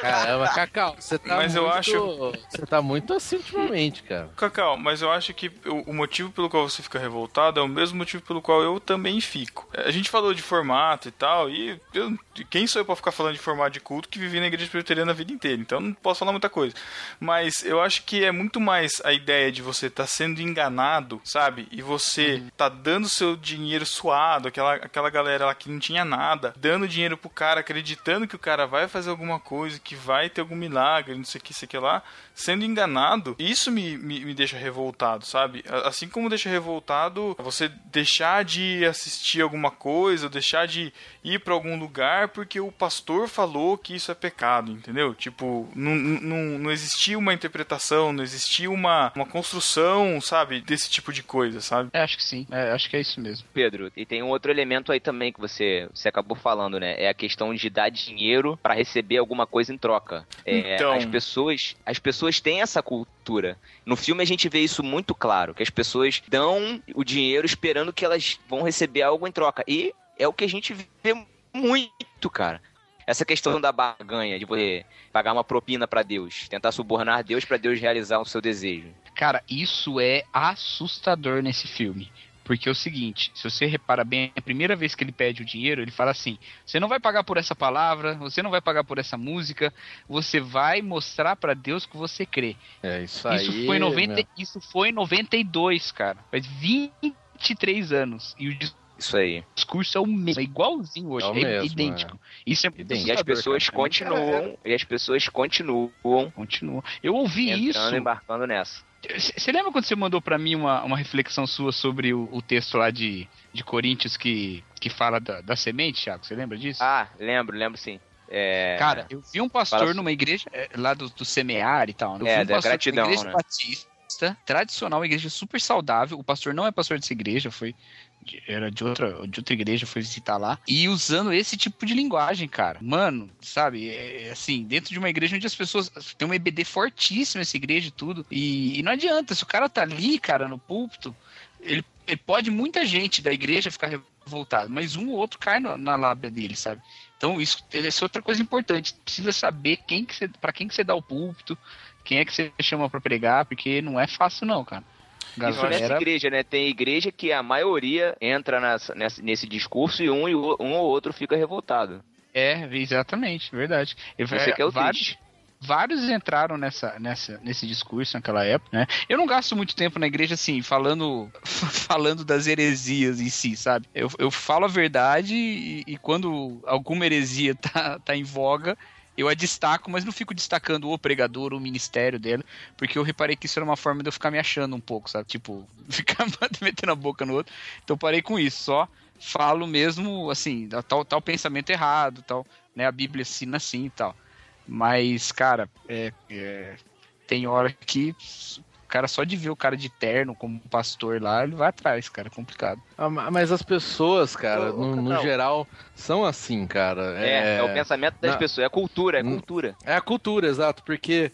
Caramba, Cacau, você tá Mas muito... eu acho- Você tá muito assim ultimamente, cara. Cacau, mas eu acho que o, motivo pelo qual você fica revoltado é o mesmo motivo pelo qual eu também fico. A gente falou de formato e tal, e eu- quem sou eu pra ficar falando de formato de culto que vivi na igreja presbiteriana a vida inteira? Então não posso falar muita coisa. Mas eu acho que é muito mais a ideia de você estar sendo enganado, sabe? E você tá dando seu dinheiro suado, aquela, aquela galera lá que não tinha nada, dando dinheiro pro cara, acreditando que o cara vai fazer alguma coisa, que vai ter algum milagre, não sei o que, sei que lá, sendo enganado, isso me, me, me deixa revoltado, sabe? Assim como deixa revoltado você deixar de assistir alguma coisa, deixar de ir pra algum lugar porque o pastor falou que isso é pecado, entendeu? Tipo, não, não, não existia uma interpretação, não existia uma, uma construção, sabe, desse tipo de coisa, sabe? É, acho que sim. É, acho que é isso mesmo. Pedro, e tem um outro elemento aí também que você, você acabou falando, né? É a questão de dar dinheiro pra receber alguma coisa em troca. É, Então. As pessoas, as pessoas têm essa cultura. No filme a gente vê isso muito claro, que as pessoas dão o dinheiro esperando que elas vão receber algo em troca. E é o que a gente vê muito, cara. Essa questão da barganha, de você pagar uma propina pra Deus, tentar subornar Deus pra Deus realizar o seu desejo. Cara, isso é assustador nesse filme. Porque é o seguinte, se você repara bem, a primeira vez que ele pede o dinheiro, ele fala assim: você não vai pagar por essa palavra, você não vai pagar por essa música, você vai mostrar pra Deus que você crê. É isso Isso aí. foi, em 90, meu. isso foi em 92, cara. Faz 23 anos. E o Isso aí. discurso é o mesmo, é igualzinho hoje, É é, o mesmo, idêntico. Isso é muito E as pessoas cara. continuam, e as pessoas continuam, continuam. Eu ouvi entrando, isso. embarcando nessa. Você lembra quando você mandou pra mim uma, uma reflexão sua sobre o, o texto lá de, de Coríntios que, que fala da, da semente, Thiago? Você lembra disso? Ah, lembro, lembro sim. É... Cara, eu vi um pastor Fala- numa igreja é, lá do, do semear e tal. né? Eu É, vi um da pastor gratidão, numa igreja né? batista. Tradicional, uma igreja super saudável. O pastor não é pastor dessa igreja, foi era de outra, de outra igreja, foi visitar lá. E usando esse tipo de linguagem, cara. Mano, sabe? É, é assim, dentro de uma igreja onde as pessoas. Tem uma EBD fortíssima essa igreja e tudo. E, e não adianta, se o cara tá ali, cara, no púlpito, ele, ele pode muita gente da igreja ficar revoltado, mas um ou outro cai no- na lábia dele, sabe? Então, isso, é outra coisa importante. Precisa saber quem que pra quem que você dá o púlpito, quem é que você chama pra pregar, porque não é fácil, não, cara. Isso nessa igreja, né? Tem igreja que a maioria entra nessa, nessa- nesse discurso e um, e o- um ou outro fica revoltado. É, exatamente, verdade. Eu- Você que é o vários, triste. vários entraram nessa, nessa, nesse discurso naquela época, né? Eu não gasto muito tempo na igreja, assim, falando, falando das heresias em si, sabe? Eu, eu falo a verdade e, e quando alguma heresia tá, tá em voga, eu a destaco, mas não fico destacando o pregador, o ministério dele, porque eu reparei que isso era uma forma de eu ficar me achando um pouco, sabe? Tipo, ficar metendo a boca no outro. Então parei com isso, só falo mesmo, assim, tal, tal pensamento errado, tal, né? A Bíblia ensina assim e tal. Mas, cara, é, é, tem hora que cara só de ver o cara de terno como pastor lá, ele vai atrás, cara, é complicado. Ah, ma- Mas as pessoas, cara, no, no geral, são assim, cara. É, é, o pensamento das na- pessoas, é cultura, é Hum. cultura. É a cultura, exato, porque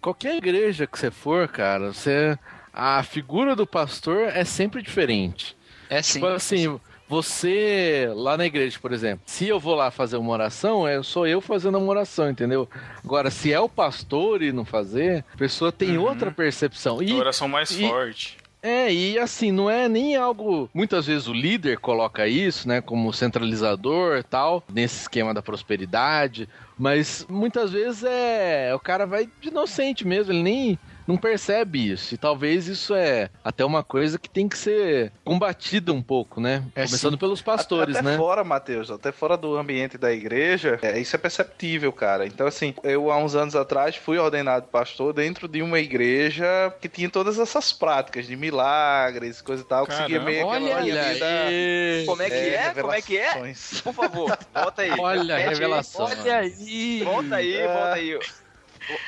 qualquer igreja que você for, cara, você a figura do pastor é sempre diferente. É sim. Tipo assim, você lá na igreja, por exemplo, se eu vou lá fazer uma oração, é sou eu fazendo uma oração, entendeu? Agora, se é o pastor e não fazer, a pessoa tem outra percepção. E, A oração mais e- forte. é, e assim, não é nem algo. Muitas vezes o líder coloca isso, né, como centralizador e tal, nesse esquema da prosperidade, mas muitas vezes é. O cara vai de inocente mesmo, ele nem. Não percebe isso. E talvez isso é até uma coisa que tem que ser combatida um pouco, né? Começando pelos pastores, até né? fora, Matheus, até fora do ambiente da igreja, é, isso é perceptível, cara. Então, assim, eu há uns anos atrás fui ordenado pastor dentro de uma igreja que tinha todas essas práticas de milagres, coisa e tal, que seguia meio aquela Olha aí. da- Como é que é? Como é que é? Por favor, volta aí. Olha a revelação. Olha aí! Volta aí, É. volta aí.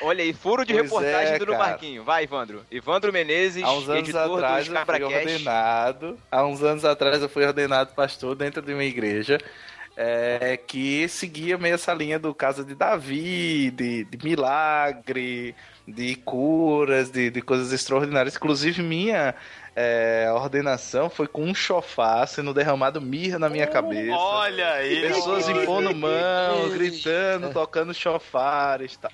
Olha aí, furo de Pois reportagem é, do. Marquinho. Vai, Evandro. Evandro Menezes, Há uns anos editor atrás dos eu fui ordenado. Há uns anos atrás eu fui ordenado pastor dentro de uma igreja é, que seguia meio essa linha do caso de Davi, de, de milagre, de curas, de, de coisas extraordinárias. Inclusive, minha é, ordenação foi com um chofá sendo derramado mirra na minha cabeça. Olha aí. Pessoas impondo mão, gritando, tocando chofares e tal.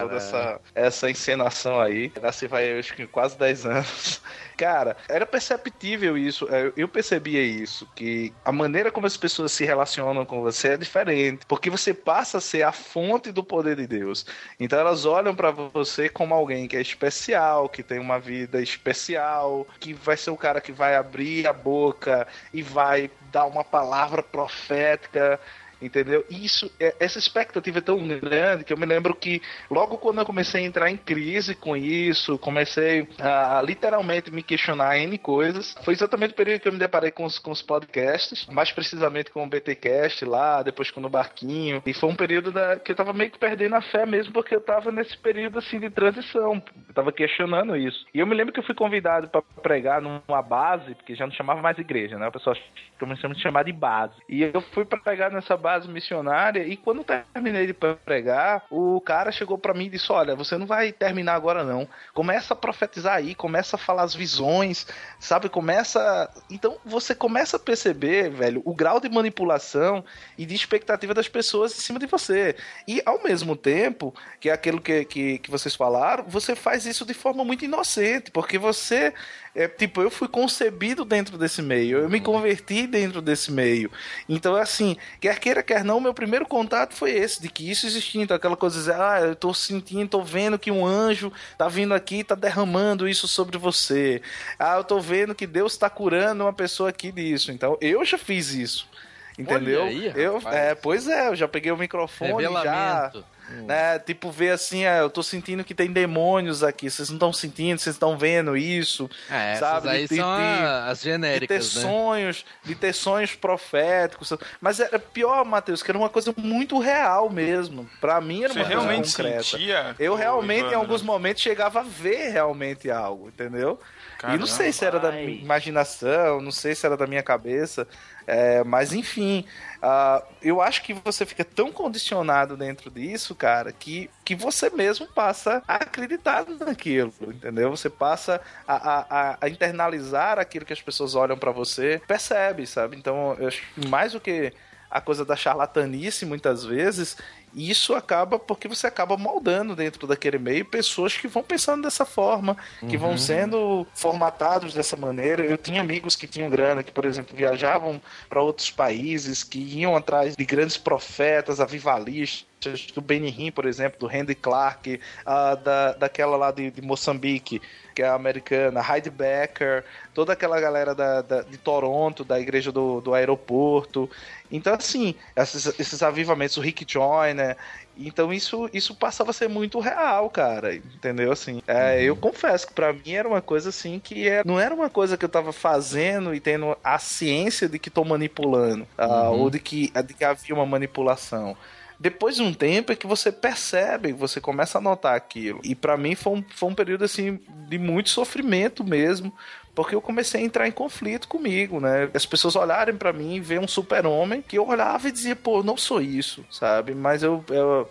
Toda essa, essa encenação aí. Assim vai, acho que quase 10 anos. Cara, era perceptível isso. é, Eu percebia isso. Que a maneira como as pessoas se relacionam com você é diferente. Porque você passa a ser a fonte do poder de Deus. Então elas olham pra você como alguém que é especial, que tem uma vida especial, que vai ser o cara que vai abrir a boca e vai dar uma palavra profética. Entendeu? Isso, é- essa expectativa é tão grande que eu me lembro que logo quando eu comecei a entrar em crise com isso, comecei a literalmente me questionar N coisas, foi exatamente o período que eu me deparei com os, com os podcasts, mais precisamente com o BTcast lá, depois com o Barquinho, e foi um período da, que eu tava meio que perdendo a fé mesmo, porque eu tava nesse período assim de transição, eu tava questionando isso. E eu me lembro que eu fui convidado para pregar numa base, porque já não chamava mais igreja, né? O pessoal começou a me chamar de base. E eu fui pregar nessa base missionária e quando terminei de pregar, o cara chegou para mim e disse: "Olha, você não vai terminar agora não. Começa a profetizar aí, começa a falar as visões, sabe? Começa, então você começa a perceber, velho, o grau de manipulação e de expectativa das pessoas em cima de você. E ao mesmo tempo, que é aquilo que, que, que vocês falaram, você faz isso de forma muito inocente, porque você é, tipo, eu fui concebido dentro desse meio, eu me converti dentro desse meio. Então, assim, quer queira, quer não, meu primeiro contato foi esse, de que isso existia. Então, aquela coisa de dizer, ah, eu tô sentindo, tô vendo que um anjo tá vindo aqui e tá derramando isso sobre você. Ah, eu tô vendo que Deus tá curando uma pessoa aqui disso. Então, eu já fiz isso. Entendeu? Aí, eu, é, pois é, eu já peguei o microfone já. Revelamento. né? Tipo, ver assim, ah, eu tô sentindo que tem demônios aqui, vocês não estão sentindo, vocês estão vendo isso, É, essas sabe? aí De- são de- a- as de ter genéricas, né? sonhos, de ter sonhos proféticos. Mas era pior, Matheus, que era uma coisa muito real mesmo. Pra mim era Você uma coisa realmente concreta. sentia, Eu realmente, em Ivandro? alguns momentos, chegava a ver realmente algo, entendeu? E Caramba. não sei se era da minha imaginação, não sei se era da minha cabeça, é, mas enfim, ah, eu acho que você fica tão condicionado dentro disso, cara, que, que você mesmo passa a acreditar naquilo, entendeu? Você passa a, a- a- internalizar aquilo que as pessoas olham pra você, percebe, sabe? Então, eu acho que mais do que a coisa da charlatanice, muitas vezes, isso acaba porque você acaba moldando dentro daquele meio pessoas que vão pensando dessa forma, que vão Uhum. sendo formatados dessa maneira. Eu tinha amigos que tinham grana, que, por exemplo, viajavam para outros países, que iam atrás de grandes profetas, avivalistas, do Benny Hinn, por exemplo, do Randy Clark, ah, da, daquela lá de, de Moçambique, que é a americana, Heidi Becker, toda aquela galera da, da- de Toronto, da igreja do, do aeroporto. Então, assim, esses, esses avivamentos, o Rick Joyner. Então, isso, isso passava a ser muito real, cara. Entendeu? Assim, é, eu confesso que pra mim era uma coisa assim que é, não era uma coisa que eu tava fazendo e tendo a ciência de que tô manipulando, ah, Uhum. ou de que, de que havia uma manipulação. Depois de um tempo é que você percebe, você começa a notar aquilo. E pra mim foi um, foi um período assim de muito sofrimento mesmo, porque eu comecei a entrar em conflito comigo, né? As pessoas olharem pra mim e ver um super-homem que eu olhava e dizia, pô, não sou isso, sabe? Mas eu, eu-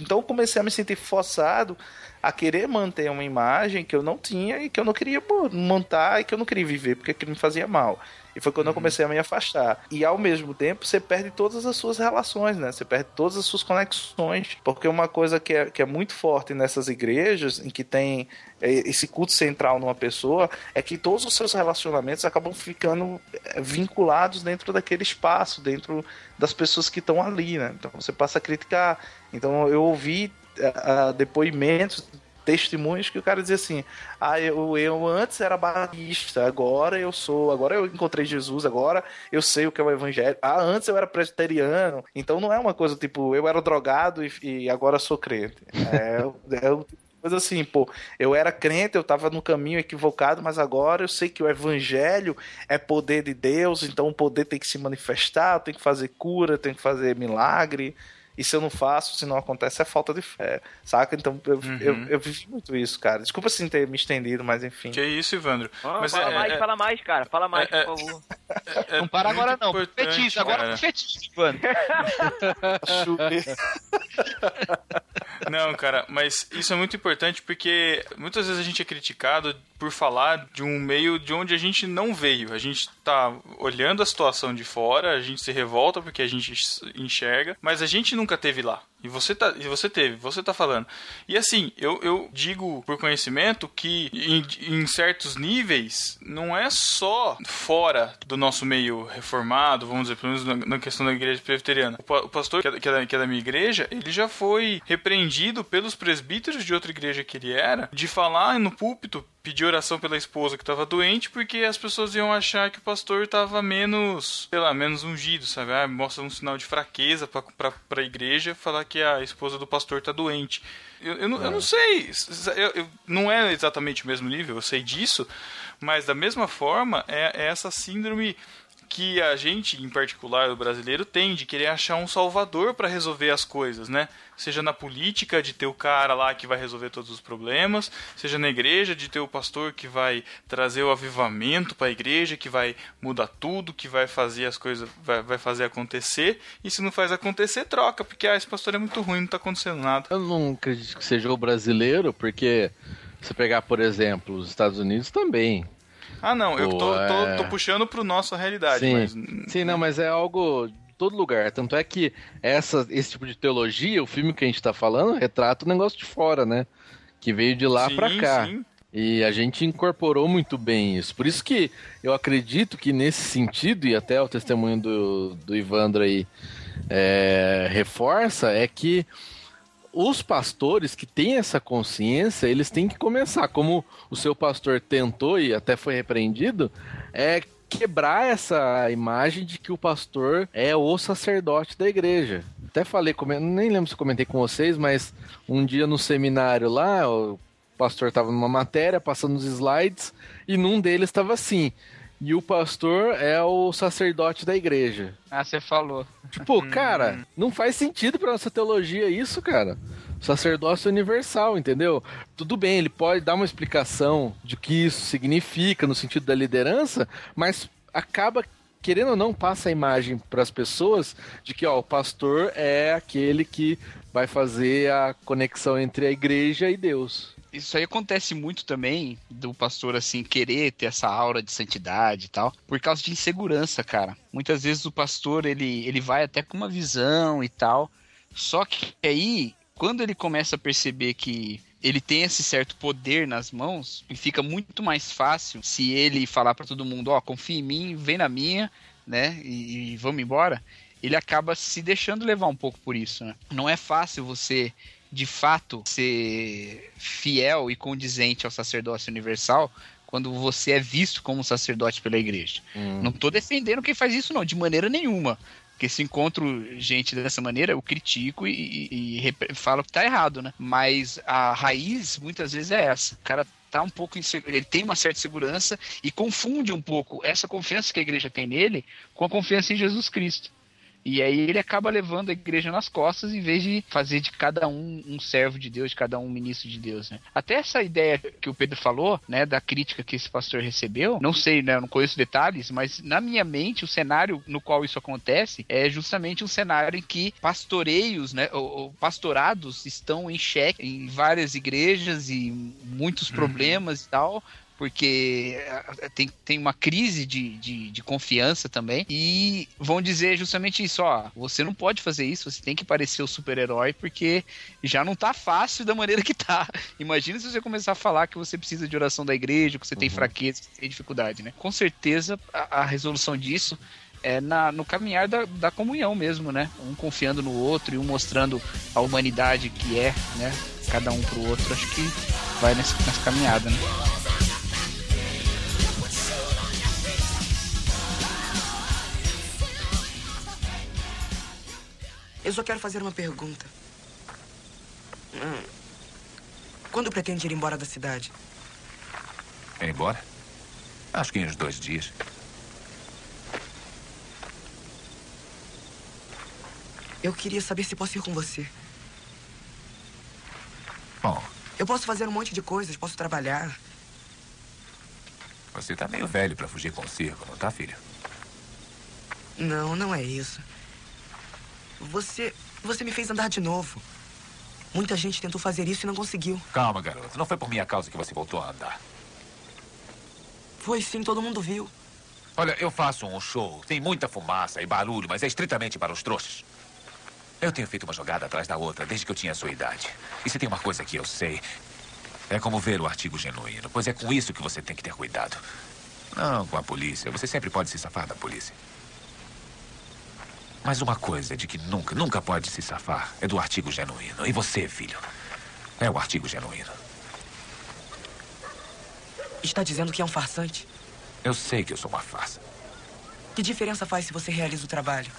Então eu comecei a me sentir forçado a querer manter uma imagem que eu não tinha e que eu não queria montar e que eu não queria viver, porque aquilo me fazia mal. E foi quando eu comecei a me afastar. E ao mesmo tempo, você perde todas as suas relações, né? Você perde todas as suas conexões. Porque uma coisa que é, que é muito forte nessas igrejas, em que tem é, esse culto central numa pessoa, é que todos os seus relacionamentos acabam ficando é, vinculados dentro daquele espaço, dentro das pessoas que estão ali, né? Então você passa a criticar. Então eu ouvi ah, depoimentos testemunhos que o cara dizia assim: Ah, eu, eu antes era batista, agora eu sou, agora eu encontrei Jesus, agora eu sei o que é o evangelho. Ah, antes eu era presbiteriano. Então não é uma coisa tipo, eu era drogado e, e agora sou crente. É, é o Coisa assim, pô, eu era crente, eu tava no caminho equivocado, mas agora eu sei que o evangelho é poder de Deus, então o poder tem que se manifestar, tenho que fazer cura, tenho que fazer milagre. E se eu não faço, se não acontece, é falta de fé, saca? Então eu, eu, eu vivi muito isso, cara. Desculpa assim ter me estendido, mas enfim. Que isso, Ivandro. Ah, Mas fala é- mais, é- fala mais, cara. Fala mais, é- por favor. é não para agora não. Fetiche, agora cara. com fetiche, mano. Não, cara, mas isso é muito importante porque muitas vezes a gente é criticado por falar de um meio de onde a gente não veio. A gente tá olhando a situação de fora, a gente se revolta porque a gente enxerga, mas a gente nunca teve lá. E você, tá, e você teve, você tá falando. E assim, eu, eu digo por conhecimento que em, em certos níveis não é só fora do nosso meio reformado, vamos dizer, pelo menos na, na questão da igreja presbiteriana. O, o pastor que é, que, é da, que é da minha igreja, ele já foi repreendido pelos presbíteros de outra igreja que ele era, de falar no púlpito pedir oração pela esposa que estava doente, porque as pessoas iam achar que o pastor estava menos, sei lá, menos ungido, sabe? Ah, mostra um sinal de fraqueza para a igreja falar que a esposa do pastor está doente. Eu, eu, não, eu não sei, eu- eu- não é exatamente o mesmo nível, eu sei disso, mas da mesma forma é, é essa síndrome que a gente, em particular, o brasileiro, tem de querer achar um salvador para resolver as coisas, né? Seja na política, de ter o cara lá que vai resolver todos os problemas, seja na igreja, de ter o pastor que vai trazer o avivamento para a igreja, que vai mudar tudo, que vai fazer as coisas, vai, vai fazer acontecer, e se não faz acontecer, troca, porque ah, esse pastor é muito ruim, não tá acontecendo nada. Eu não acredito que seja o brasileiro, porque se pegar, por exemplo, os Estados Unidos também. Ah, não, eu Pô, tô, tô, é. tô puxando pro nossa realidade, Sim, mas sim, não, mas é algo de todo lugar. Tanto é que essa, esse tipo de teologia, o filme que a gente tá falando, retrata o negócio de fora, né? Que veio de lá pra cá. sim. E a gente incorporou muito bem isso. Por isso que eu acredito que nesse sentido, e até o testemunho do, do Ivandro aí é, reforça, é que os pastores que têm essa consciência, eles têm que começar, como o seu pastor tentou e até foi repreendido, é quebrar essa imagem de que o pastor é o sacerdote da igreja. Até falei, nem lembro se comentei com vocês, mas um dia no seminário lá, o pastor tava numa matéria, passando os slides, e num deles estava assim. E o pastor é o sacerdote da igreja. Ah, você falou. Tipo, cara, não faz sentido pra nossa teologia isso, cara. Sacerdócio universal, entendeu? Tudo bem, ele pode dar uma explicação de que isso significa no sentido da liderança, mas acaba querendo ou não passa a imagem para as pessoas de que ó, o pastor é aquele que vai fazer a conexão entre a igreja e Deus. Isso aí acontece muito também do pastor assim querer ter essa aura de santidade e tal, por causa de insegurança, cara. Muitas vezes o pastor ele, ele vai até com uma visão e tal, só que aí quando ele começa a perceber que ele tem esse certo poder nas mãos, e fica muito mais fácil se ele falar pra todo mundo, ó, confia em mim, vem na minha, né? E, e vamos embora. Ele acaba se deixando levar um pouco por isso, né? Não é fácil você de fato ser fiel e condizente ao sacerdócio universal quando você é visto como sacerdote pela igreja. Não tô defendendo quem faz isso, não, de maneira nenhuma. Porque se encontro gente dessa maneira, eu critico e, e- e falo que tá errado, né? Mas a raiz muitas vezes é essa. O cara tá um pouco inseguro, ele tem uma certa segurança e confunde um pouco essa confiança que a igreja tem nele com a confiança em Jesus Cristo. E aí ele acaba levando a igreja nas costas em vez de fazer de cada um um servo de Deus, de cada um um ministro de Deus, né? Até essa ideia que o Pedro falou, né, da crítica que esse pastor recebeu, não sei, né, eu não conheço detalhes, mas na minha mente o cenário no qual isso acontece é justamente um cenário em que pastoreios, né, ou, ou pastorados estão em xeque em várias igrejas e muitos problemas e tal, porque eh, tem, tem uma crise de, de, de confiança também. E vão dizer justamente isso: ó, você não pode fazer isso, você tem que parecer o super-herói, porque já não tá fácil da maneira que tá. Imagina se você começar a falar que você precisa de oração da igreja, que você tem fraqueza, que você tem dificuldade, né? Com certeza a, a resolução disso. É na, no caminhar da, da comunhão mesmo, né? Um confiando no outro e um mostrando a humanidade que é, né? Cada um pro outro. Acho que vai nessa, nessa caminhada, né? Eu só quero fazer uma pergunta. Hum. Quando pretende ir embora da cidade? Ir embora? Acho que em uns dois dias. Eu queria saber se posso ir com você. Bom, Eu posso fazer um monte de coisas, posso trabalhar. você tá meio velho pra fugir com o circo, não tá, filho? Não, não é isso. Você. Você me fez andar de novo. Muita gente tentou fazer isso e não conseguiu. Calma, garoto. Não foi por minha causa que você voltou a andar. Foi sim, todo mundo viu. Olha, eu faço um show. Tem muita fumaça e barulho, mas é estritamente para os trouxas. Eu tenho feito uma jogada atrás da outra desde que eu tinha a sua idade. E se tem uma coisa que eu sei, é como ver o artigo genuíno, pois é com isso que você tem que ter cuidado. Não com a polícia. Você sempre pode se safar da polícia. Mas uma coisa de que nunca, nunca pode se safar é do artigo genuíno. E você, filho, é o artigo genuíno. Está dizendo que é um farsante? Eu sei que eu sou uma farsa. Que diferença faz se você realiza o trabalho?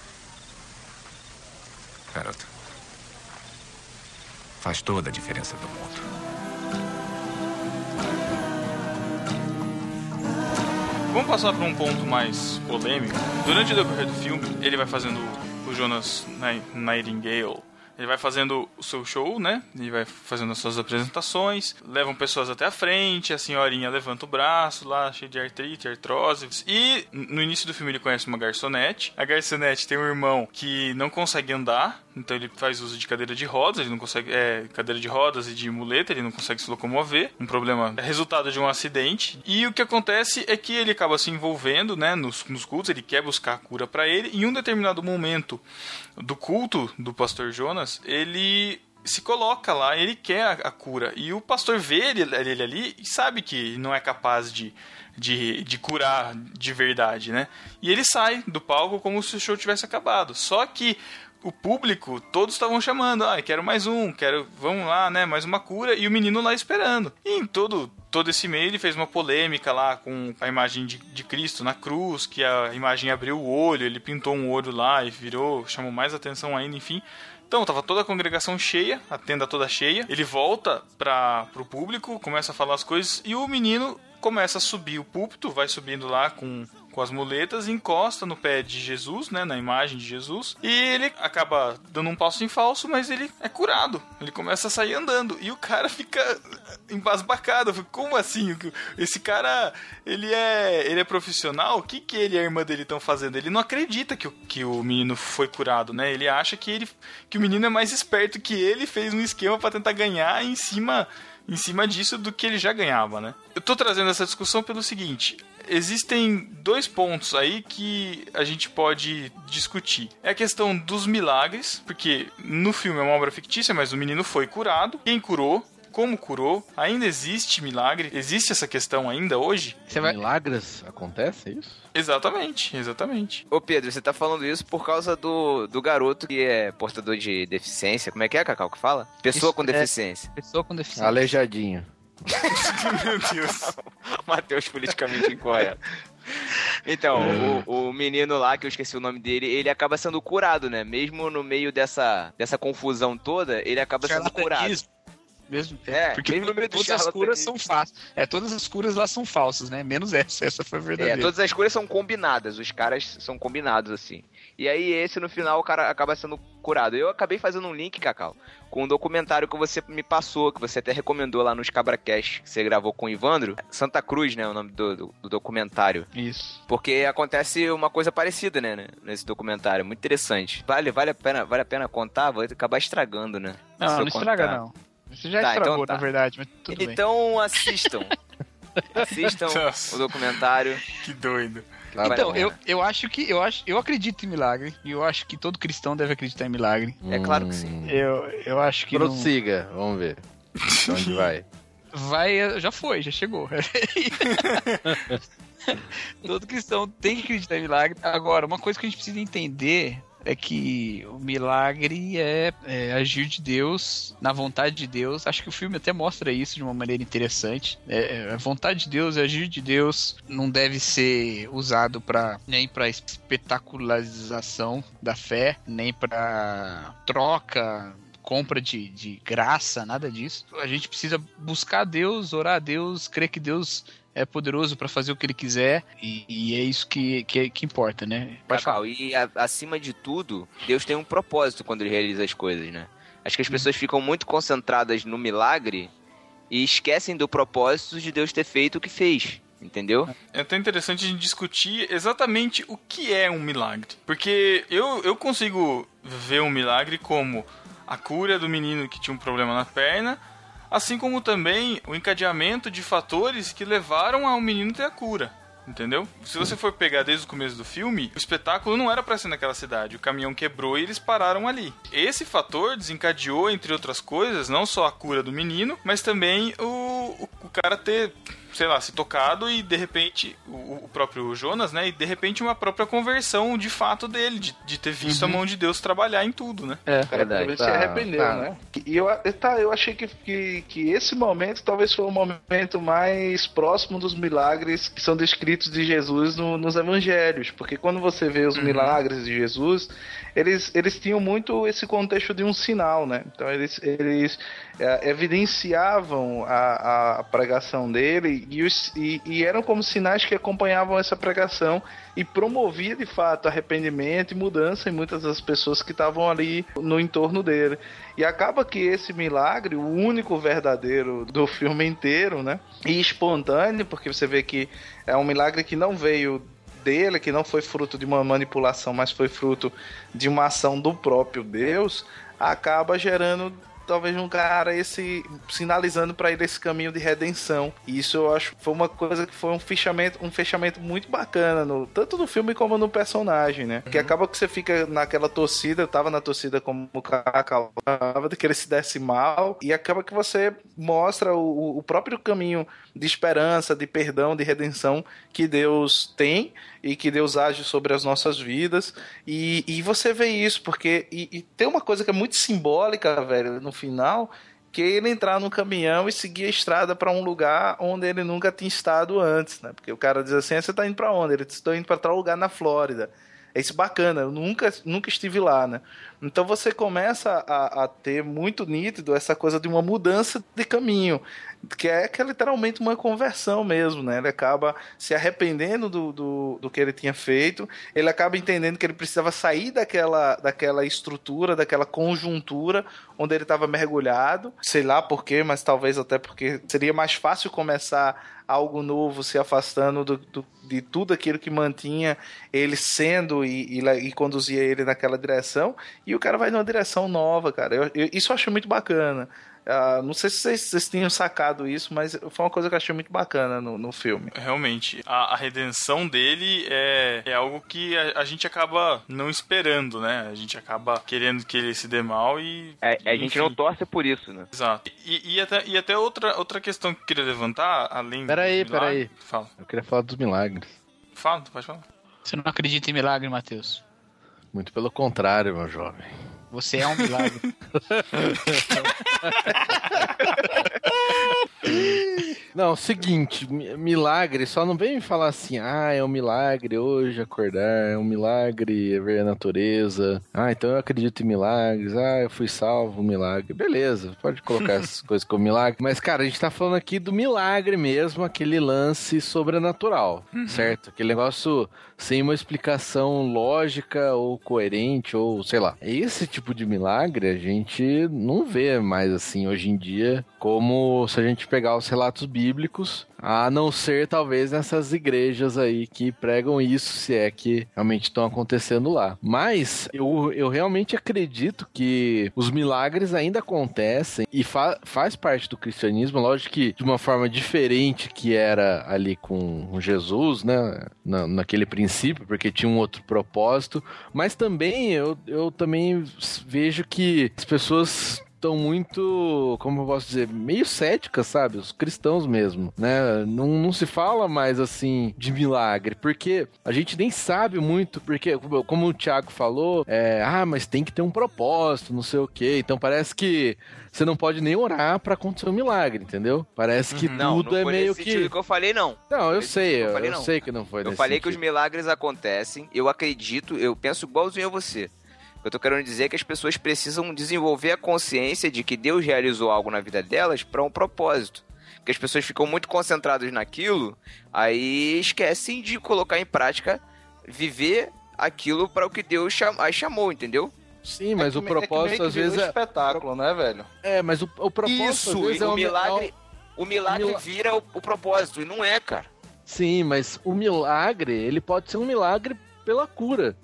Garoto. Faz toda a diferença do mundo. Vamos passar para um ponto mais polêmico. Durante o decorrer do filme, ele vai fazendo o Jonas Ni- Nightingale. Ele vai fazendo o seu show, né? Ele vai fazendo as suas apresentações, levam pessoas até a frente, a senhorinha levanta o braço lá, cheio de artrite, artrose. E no início do filme ele conhece uma garçonete. A garçonete tem um irmão que não consegue andar, então ele faz uso de cadeira de rodas, ele não consegue. É, cadeira de rodas e de muleta, ele não consegue se locomover. Um problema é resultado de um acidente. E o que acontece é que ele acaba se envolvendo, né, nos, nos cultos, ele quer buscar a cura para ele. Em um determinado momento do culto do pastor Jonas, ele se coloca lá, ele quer a, a cura. E o pastor vê ele, ele ali e sabe que não é capaz de, de, de curar de verdade, né? E ele sai do palco como se o show tivesse acabado. Só que o público, todos estavam chamando, ah, quero mais um, quero, vamos lá, né, mais uma cura, e o menino lá esperando. E em todo, todo esse meio ele fez uma polêmica lá com a imagem de, de Cristo na cruz, que a imagem abriu o olho, ele pintou um olho lá e virou, chamou mais atenção ainda, enfim. Então, tava toda a congregação cheia, a tenda toda cheia. Ele volta para pro público, começa a falar as coisas e o menino começa a subir o púlpito, vai subindo lá com, com as muletas, encosta no pé de Jesus, né, na imagem de Jesus, e ele acaba dando um passo em falso, mas ele é curado. Ele começa a sair andando e o cara fica embasbacado. Como assim? Esse cara, ele é, ele é profissional? O que que ele e a irmã dele estão fazendo? Ele não acredita que o, que o menino foi curado, né? Ele acha que ele que o menino é mais esperto que ele, fez um esquema para tentar ganhar em cima em cima disso do que ele já ganhava, né? Eu tô trazendo essa discussão pelo seguinte: existem dois pontos aí que a gente pode discutir. É a questão dos milagres, porque no filme é uma obra fictícia, mas o menino foi curado. Quem curou? Como curou? Ainda existe milagre? Existe essa questão ainda hoje? Milagres acontece, é isso? Exatamente, exatamente. Ô Pedro, você tá falando isso por causa do, do garoto que é portador de deficiência. Como é que é, Cacau, que fala? Pessoa Isso com é- deficiência. Pessoa com deficiência. Aleijadinho. Meu Deus. Matheus politicamente incorreto. Então, o, o menino lá, que eu esqueci o nome dele, ele acaba sendo curado, né? Mesmo no meio dessa, dessa confusão toda, ele acaba sendo curado. Mesmo, É, porque mesmo no meio do todas as curas são falsas. É, todas as curas lá são falsas, né? Menos essa, essa foi É, verdadeira. todas as coisas são combinadas, os caras são combinados assim. E aí, esse no final, o cara acaba sendo curado. Eu acabei fazendo um link, Cacau, com um documentário que você me passou, que você até recomendou lá nos CabraCast, que você gravou com o Ivandro. Santa Cruz, né? O nome do, do- do documentário. Isso. Porque acontece uma coisa parecida, né? né, Nesse documentário. Muito interessante. Vale, vale, a, pena, vale a pena contar? Vou acabar estragando, né? Não, não estraga, contar. não. Você já Tá, estragou, então tá. na verdade, mas tudo bem. Então assistam. assistam o documentário. Que doido. A Então, eu, eu acho que eu acho, eu acredito em milagre e eu acho que todo cristão deve acreditar em milagre. É claro que sim. Eu, eu acho que não- Prossiga, vamos ver. Onde vai? vai, já foi, já chegou. todo cristão tem que acreditar em milagre. Agora, uma coisa que a gente precisa entender é que o milagre é, é agir de Deus na vontade de Deus. Acho que o filme até mostra isso de uma maneira interessante. É, é, a vontade de Deus, é agir de Deus, não deve ser usado para nem para espetacularização da fé, nem para troca compra de, de graça, nada disso. A gente precisa buscar Deus, orar a Deus, crer que Deus é poderoso para fazer o que ele quiser e, e é isso que, que, que importa, né? Pode Cacau, e a- acima de tudo, Deus tem um propósito quando ele realiza as coisas, né? Acho que as pessoas ficam muito concentradas no milagre e esquecem do propósito de Deus ter feito o que fez, entendeu? É até interessante a gente discutir exatamente o que é um milagre. Porque eu, eu consigo ver um milagre como a cura do menino que tinha um problema na perna, assim como também o encadeamento de fatores que levaram ao menino ter a cura. Entendeu? Se você for pegar desde o começo do filme, o espetáculo não era pra ser naquela cidade. O caminhão quebrou e eles pararam ali. Esse fator desencadeou, entre outras coisas, não só a cura do menino, mas também o, o cara ter, sei lá, se tocado e de repente, o, o próprio Jonas, né? E de repente uma própria conversão de fato dele, de, de ter visto a mão de Deus trabalhar em tudo, né? É, Pelo menos se arrependeu, tá. né? E eu, tá, eu achei que, que, que esse momento talvez foi o momento mais próximo dos milagres que são descritos de Jesus no- nos evangelhos. Porque quando você vê os milagres de Jesus, eles, eles tinham muito esse contexto de um sinal, né? Então eles, eles é, evidenciavam a, a pregação dele e, os, e, e eram como sinais que acompanhavam essa pregação e promovia de fato arrependimento e mudança em muitas das pessoas que estavam ali no entorno dele. E acaba que esse milagre, o único verdadeiro do filme inteiro, né? E espontâneo, porque você vê que é um milagre que não veio dele, que não foi fruto de uma manipulação, mas foi fruto de uma ação do próprio Deus, acaba gerando talvez um cara esse sinalizando para ele esse caminho de redenção. E isso eu acho que foi uma coisa que foi um fechamento, um fechamento muito bacana no tanto no filme como no personagem, né? Que acaba que você fica naquela torcida, eu tava na torcida como o Cacau, de que ele se desse mal e acaba que você mostra o, o próprio caminho de esperança, de perdão, de redenção que Deus tem e que Deus age sobre as nossas vidas. E, e você vê isso, porque. E, e tem uma coisa que é muito simbólica, velho, no final. Que é ele entrar no caminhão e seguir a estrada para um lugar onde ele nunca tinha estado antes, né? Porque o cara diz assim: "Ah, você tá indo para onde? Ele disse: estou indo para tal lugar na Flórida. É isso bacana, eu nunca, nunca estive lá, né? Então você começa a, a ter muito nítido essa coisa de uma mudança de caminho, que é, que é literalmente uma conversão mesmo, né? Ele acaba se arrependendo do, do, do que ele tinha feito, ele acaba entendendo que ele precisava sair daquela, daquela estrutura, daquela conjuntura onde ele estava mergulhado, sei lá por quê, mas talvez até porque seria mais fácil começar algo novo, se afastando do, do- de tudo aquilo que mantinha ele sendo e, e, e conduzia ele naquela direção, e o cara vai numa direção nova, cara. Eu- eu- isso eu achei muito bacana. Ah, não sei se vocês, vocês tinham sacado isso, mas foi uma coisa que eu achei muito bacana no, no filme. Realmente, a, a redenção dele é, é algo que a, a gente acaba não esperando, né? A gente acaba querendo que ele se dê mal e. É, a gente não torce por isso, né? Exato. E, e até, e até outra, outra questão que eu queria levantar, além Peraí, do milagre- peraí. Fala. Eu queria falar dos milagres. Fala, pode falar. Você não acredita em milagre, Matheus? Muito pelo contrário, meu jovem. Você é um milagre. Não, seguinte, mi- milagre, só não vem me falar assim, ah, é um milagre hoje acordar, é um milagre ver a natureza, ah, então eu acredito em milagres, ah, eu fui salvo, um milagre. Beleza, pode colocar essas coisas como milagre, mas cara, a gente tá falando aqui do milagre mesmo, aquele lance sobrenatural, certo? Aquele negócio sem uma explicação lógica ou coerente, ou sei lá. Esse tipo de milagre a gente não vê mais assim hoje em dia, como se a gente pegar os relatos bíblicos, a não ser talvez nessas igrejas aí que pregam isso, se é que realmente estão acontecendo lá. Mas eu, eu realmente acredito que os milagres ainda acontecem e fa faz parte do cristianismo, lógico que de uma forma diferente que era ali com Jesus, né? Na, naquele princípio, porque tinha um outro propósito. Mas também eu, eu também vejo que as pessoas estão muito, como eu posso dizer, meio céticas, sabe? Os cristãos mesmo, né? Não, não se fala mais assim de milagre, porque a gente nem sabe muito, porque, como o Thiago falou, é, ah, mas tem que ter um propósito, não sei o quê. Então parece que você não pode nem orar pra acontecer um milagre, entendeu? Parece que Não, tudo não é meio nesse sentido que. que eu falei, não. Não, eu sei, sentido que eu, falei, eu não. sei que não foi Eu falei que os sentido. milagres acontecem, eu acredito, eu penso igualzinho a você. Eu tô querendo dizer que as pessoas precisam desenvolver a consciência de que Deus realizou algo na vida delas para um propósito. Porque as pessoas ficam muito concentradas naquilo, aí esquecem de colocar em prática, viver aquilo para o que Deus cham- as chamou, entendeu? Sim, mas o É que meio propósito que às vezes é. espetáculo, né, velho? É, mas o, o propósito às Isso, vezes é o um milagre, o milagre mila- vira o, o propósito, e não é, cara. Sim, mas o milagre, ele pode ser um milagre pela cura.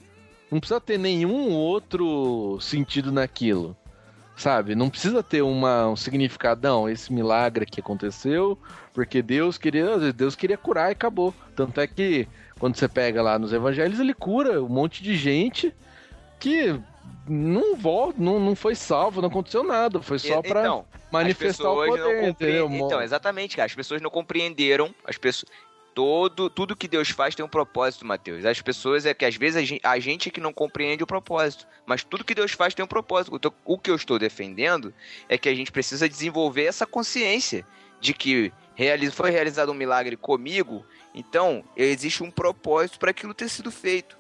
Não precisa ter nenhum outro sentido naquilo. Sabe? Não precisa ter uma, um significadão. Esse milagre que aconteceu, porque Deus queria, Deus queria curar e acabou. Tanto é que quando você pega lá nos evangelhos, ele cura um monte de gente que não volta, não, não foi salvo, não aconteceu nada. Foi só pra então, manifestar o poder, compreendem- Então, exatamente, cara. As pessoas não compreenderam. As pessoas. Todo, tudo que Deus faz tem um propósito, Mateus. As pessoas é que às vezes a gen- a gente é que não compreende o propósito. Mas tudo que Deus faz tem um propósito. O que eu estou defendendo é que a gente precisa desenvolver essa consciência de que foi realizado um milagre comigo, então existe um propósito para aquilo ter sido feito.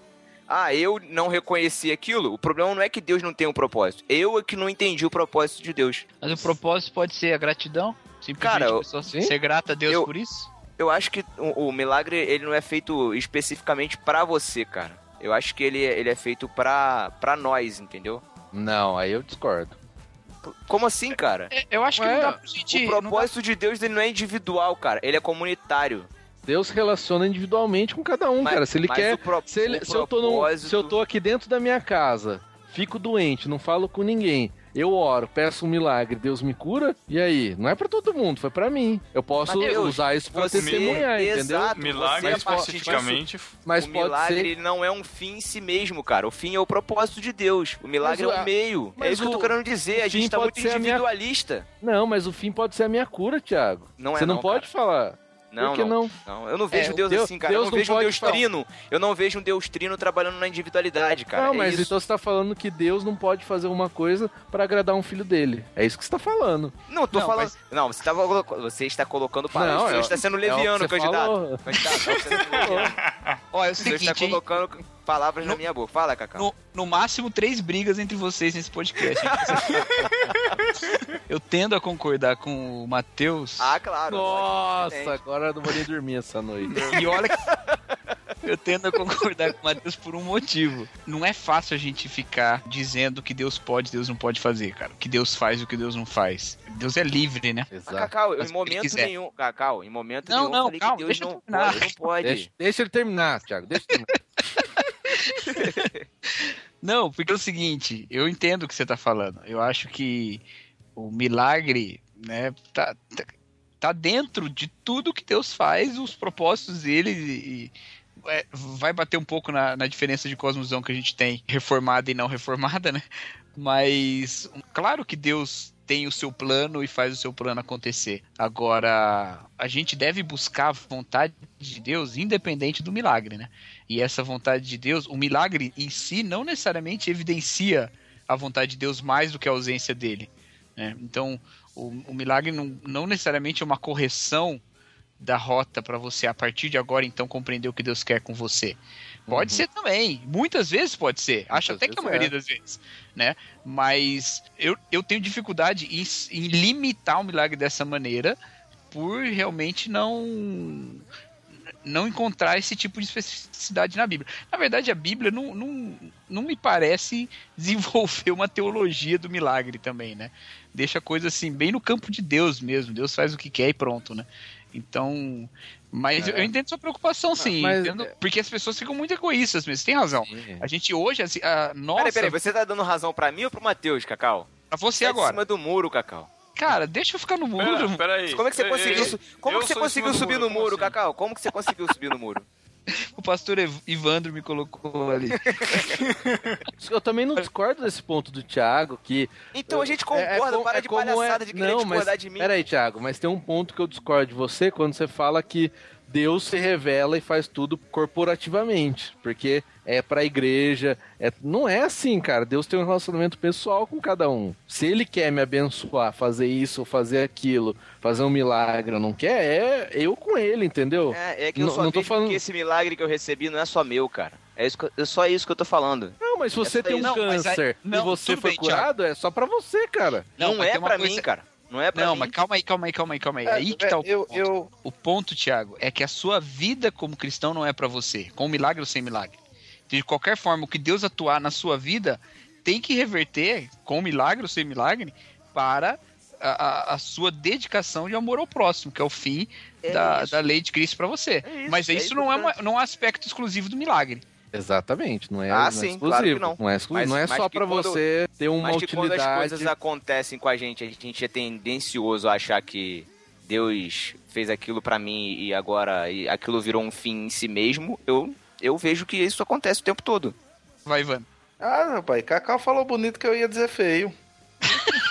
Ah, eu não reconheci aquilo. O problema não é que Deus não tem um propósito. Eu é que não entendi o propósito de Deus. Mas o propósito pode ser a gratidão? Simplesmente Cara, eu- ser grata a Deus Eu- por isso? Eu acho que o, o milagre ele não é feito especificamente pra você, cara. Eu acho que ele, é- ele é feito pra, pra nós, entendeu? Não, aí eu discordo. Como assim, cara? Eu acho que Ué, não dá pra gente. O propósito de Deus ele não é individual, cara. Ele é comunitário. Deus relaciona individualmente com cada um, Mas- cara. Se ele quer. pro- se, ele- o se eu tô num- propósito- se eu tô aqui dentro da minha casa, fico doente, não falo com ninguém. Eu oro, peço um milagre, Deus me cura. E aí? Não é pra todo mundo, foi pra mim. Eu posso Mateus, usar isso pra testemunhar, entendeu? Exato, Milagre a partir especificamente. Mas o pode milagre ser- não é um fim em si mesmo, cara. O fim é o propósito de Deus. O milagre Mas o- é um meio. mas É isso que eu tô o- querendo dizer. A o gente tá muito ser a minha- individualista. Não, mas o fim pode ser a minha cura, Thiago. Não é Você não, não, pode falar. Não, Por que não? Eu não vejo É, Deus, Deus- assim, cara. Deus eu não não vejo um Deus falar. trino. Eu não vejo um Deus trino trabalhando na individualidade, cara. não, É mas isso. então você tá falando que Deus não pode fazer uma coisa pra agradar um filho dele. É isso que você tá falando. Não, tô Não, falando. mas- Não, você, tava, colo- você está colocando palavras. Não, Você é- está sendo é o leviano, que você candidato. falou. Candidato, você está sendo leviano. Ó, é o Você está seguinte, hein? colocando palavras na minha boca. Fala, Cacau. No, no máximo, três brigas entre vocês nesse podcast. eu tendo a concordar com o Matheus. Ah, claro. Nossa, agora eu não vou nem dormir essa noite. E olha que eu tendo a concordar com o Matheus por um motivo. Não é fácil a gente ficar dizendo que Deus pode, Deus não pode fazer, cara. O que Deus faz e o que Deus não faz. Deus é livre, né? Mas, Cacau, em momento nenhum. Cacau, em momento Não, nenhum. não, eu falei calma, que Deus deixa eu não terminar. pode, não pode. Deixa, deixa ele terminar, Thiago. Deixa ele terminar. Não, porque é o seguinte, eu entendo o que você tá falando. Eu acho que o milagre, né, tá, tá, tá dentro de tudo que Deus faz, os propósitos dele e, é, vai bater um pouco na, na diferença de cosmosão que a gente tem, reformada e não reformada, né? Mas claro que Deus tem o seu plano e faz o seu plano acontecer. Agora, a gente deve buscar a vontade de Deus independente do milagre, né? E essa vontade de Deus, o milagre em si não necessariamente evidencia a vontade de Deus mais do que a ausência dele. né? Então, o, o milagre não, não necessariamente é uma correção da rota para você a partir de agora então compreender o que Deus quer com você. Pode Uhum. ser também, muitas vezes pode ser. Acho Muitas até que a vezes maioria é. das vezes, né? Mas eu, eu tenho dificuldade em, em limitar o milagre dessa maneira por realmente não não encontrar esse tipo de especificidade na Bíblia. Na verdade, a Bíblia não, não, não me parece desenvolver uma teologia do milagre também, né? Deixa a coisa assim, bem no campo de Deus mesmo. Deus faz o que quer e pronto, né? Então. Mas É. eu entendo sua preocupação, sim. Mas- entendo, porque as pessoas ficam muito egoístas mesmo. Você tem razão. A gente hoje, assim, a, nossa. Peraí, peraí, você tá dando razão pra mim ou pro Matheus, Cacau? Pra você Tá agora. em cima do muro, Cacau. Cara, deixa eu ficar no muro. Peraí. Como é que você conseguiu, su- como que você conseguiu subir muro, no como muro, assim? Cacau? Como que você conseguiu subir no muro? O pastor Ivandro me colocou ali. Eu também não discordo desse ponto do Thiago, que... Então a gente É- concorda, é, para é de como palhaçada é- de querer não, discordar mas, de mim. Peraí, Thiago, mas tem um ponto que eu discordo de você quando você fala que Deus se revela e faz tudo corporativamente, porque é pra igreja, é... não é assim, cara. Deus tem um relacionamento pessoal com cada um. Se ele quer me abençoar, fazer isso, fazer aquilo, fazer um milagre, não quer, é eu com ele, entendeu? É, é que eu Não- só não tô vejo falando- que esse milagre que eu recebi não é só meu, cara. É, isso é só isso que eu tô falando. Não, mas se você É tem um. Não, mas aí- câncer não, e você foi bem, Thiago. curado, é só pra você, cara. Não, mas é pra coisa- mim, cara. Não é pra Não, mim. mas calma aí, calma aí, calma aí, calma aí. É, aí que tá o eu, ponto. eu, O ponto, Thiago, é que a sua vida como cristão não é pra você, com milagre ou sem milagre. De qualquer forma, o que Deus atuar na sua vida tem que reverter, com milagre ou sem milagre, para a, a- sua dedicação de amor ao próximo, que é o fim É da, isso. da lei de Cristo pra você. É isso, Mas é isso não é, uma- não é um aspecto exclusivo do milagre. Exatamente, não é, Ah, não é sim, exclusivo. claro que não. não. é, exclu- Mas- não é mas só quando- você ter uma Mas que quando as utilidade. coisas acontecem com a gente, a gente é tendencioso a achar que Deus fez aquilo pra mim e agora e aquilo virou um fim em si mesmo, eu, eu vejo que isso acontece o tempo todo. Vai, Ivan. Ah, rapaz, Cacau falou bonito que eu ia dizer feio.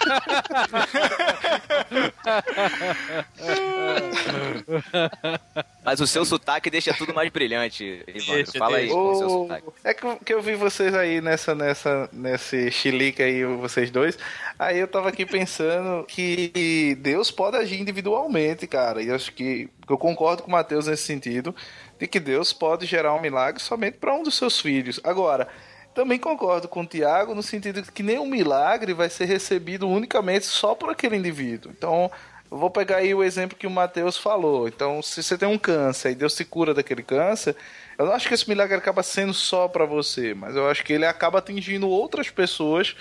Mas o seu sotaque deixa tudo mais brilhante. Deixa, Fala aí o seu sotaque. é que, eu- que eu vi vocês aí nessa, nessa, nesse chilique aí, vocês dois. Aí eu tava aqui pensando que Deus pode agir individualmente, cara. E eu acho que eu concordo com o Mateus nesse sentido, de que Deus pode gerar um milagre somente para um dos seus filhos. Agora, também concordo com o Tiago no sentido de que nenhum milagre vai ser recebido unicamente só por aquele indivíduo. Então, eu vou pegar aí o exemplo que o Mateus falou. Então, se você tem um câncer e Deus se cura daquele câncer, eu não acho que esse milagre acaba sendo só para você, mas eu acho que ele acaba atingindo outras pessoas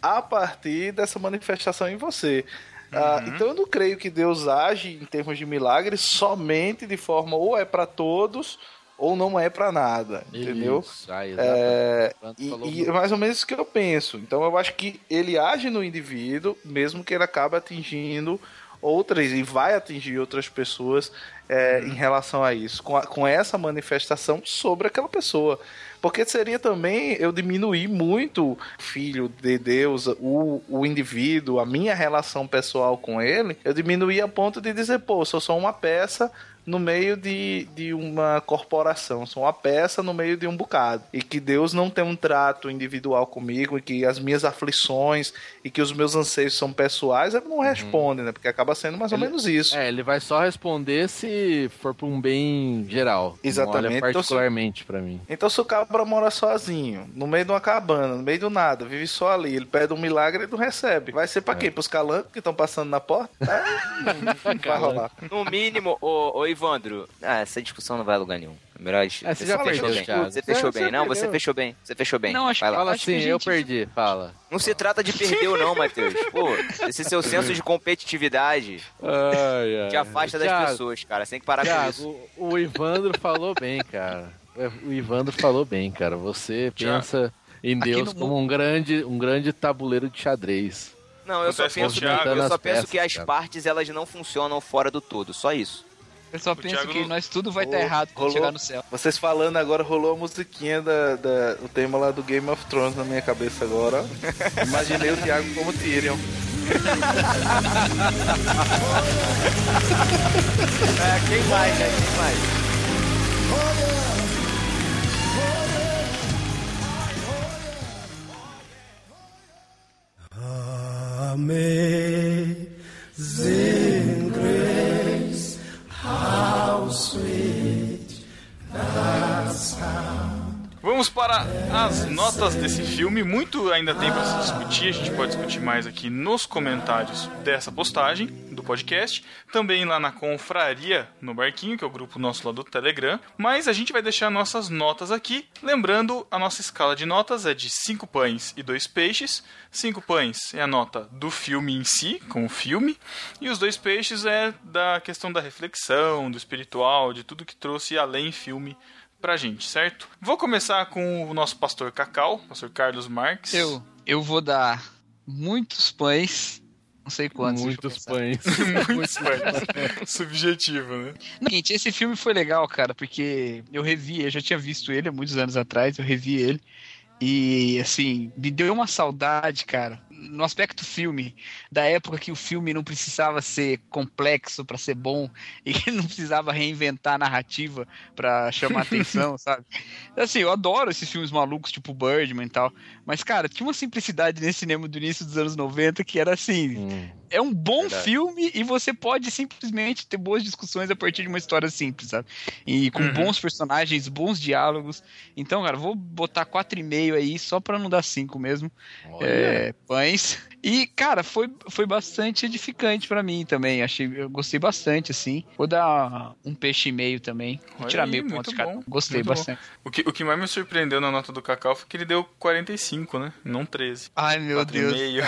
a partir dessa manifestação em você. Ah, então eu não creio que Deus age em termos de milagres somente de forma ou é para todos ou não é para nada, entendeu? Isso, ah, É, e, e é mais ou menos isso que eu penso. Então eu acho que ele age no indivíduo, mesmo que ele acabe atingindo outras e vai atingir outras pessoas é, em relação a isso, com, a- com essa manifestação sobre aquela pessoa. Porque seria também eu diminuir muito filho de Deus, o, o indivíduo, a minha relação pessoal com ele, eu diminuir a ponto de dizer, pô, eu sou só uma peça no meio de, de uma corporação, sou uma peça no meio de um bocado. E que Deus não tem um trato individual comigo, e que as minhas aflições e que os meus anseios são pessoais, ele não responde, né? Porque acaba sendo mais ou Ele- menos isso. É, ele vai só responder se for pra um bem geral. Exatamente. Não olha Então, particularmente pra mim. Então, se o cabra mora sozinho, no meio de uma cabana, no meio do nada, vive só ali, ele pede um milagre e não recebe. Vai ser pra É. quê? Pros calangos que estão passando na porta? Ah, não, não vai rolar. No mínimo, ô, ô Ivandro, ah, essa discussão não vai a lugar nenhum. É melhor É, você já fechou bem. Você fechou bem. Não, você fechou bem. Você fechou bem. Não, acho. Fala que assim, gente- eu perdi, fala. Não se trata de perder ou não, Matheus. Pô, esse seu senso de competitividade Ai, ai. te afasta das Thiago, pessoas, cara. Você tem que parar com Thiago, isso. o, o Ivandro falou bem, cara. O Ivandro falou bem, cara. Você Thiago, pensa em Deus como um grande, um grande tabuleiro de xadrez. Não, eu só com o penso, Thiago, eu só penso peças, que as cara. partes elas não funcionam fora do todo. Só isso. Eu só O penso Thiago que nós tudo vai estar Rolou- errado quando rolou- chegar no céu. Vocês falando agora, rolou a musiquinha da, da- o tema lá do Game of Thrones na minha cabeça agora. Imaginei o Thiago como Tyrion. É, quem mais, né? Quem mais? Amazing notas desse filme. Muito ainda tem para se discutir. A gente pode discutir mais aqui nos comentários dessa postagem do podcast. Também lá na Confraria, no Barquinho, que é o grupo nosso lá do Telegram. Mas a gente vai deixar nossas notas aqui. Lembrando, a nossa escala de notas é de 5 pães e 2 peixes. 5 pães é a nota do filme em si, com o filme. E os dois peixes é da questão da reflexão, do espiritual, de tudo que trouxe além filme pra gente, certo? Vou começar com o nosso pastor Cacau, pastor Carlos Marques. Eu, eu vou dar muitos pães, não sei quantos. Muitos pães. Muitos pães. Subjetivo, né? Seguinte, esse filme foi legal, cara, porque eu revi, eu já tinha visto ele há muitos anos atrás, eu revi ele. E, assim, me deu uma saudade, cara, no aspecto filme, da época que o filme não precisava ser complexo pra ser bom e que não precisava reinventar a narrativa pra chamar atenção, sabe? Assim, eu adoro esses filmes malucos, tipo Birdman e tal, mas, cara, tinha uma simplicidade nesse cinema do início dos anos 90 que era assim, Hum. é um bom Verdade. filme e você pode simplesmente ter boas discussões a partir de uma história simples, sabe? E com Uhum. bons personagens, bons diálogos. Então, cara, vou botar 4,5 aí só pra não dar 5 mesmo. É, pães. E, cara, foi, foi bastante edificante pra mim também. Achei, eu gostei bastante, assim. Vou dar um peixe e meio também. Vou Olha tirar aí, meio ponto de cada. um. Gostei bom. bastante. O que, o que mais me surpreendeu na nota do Cacau foi que ele deu 45, né? Não 13. Ai, meu Deus. 4,5.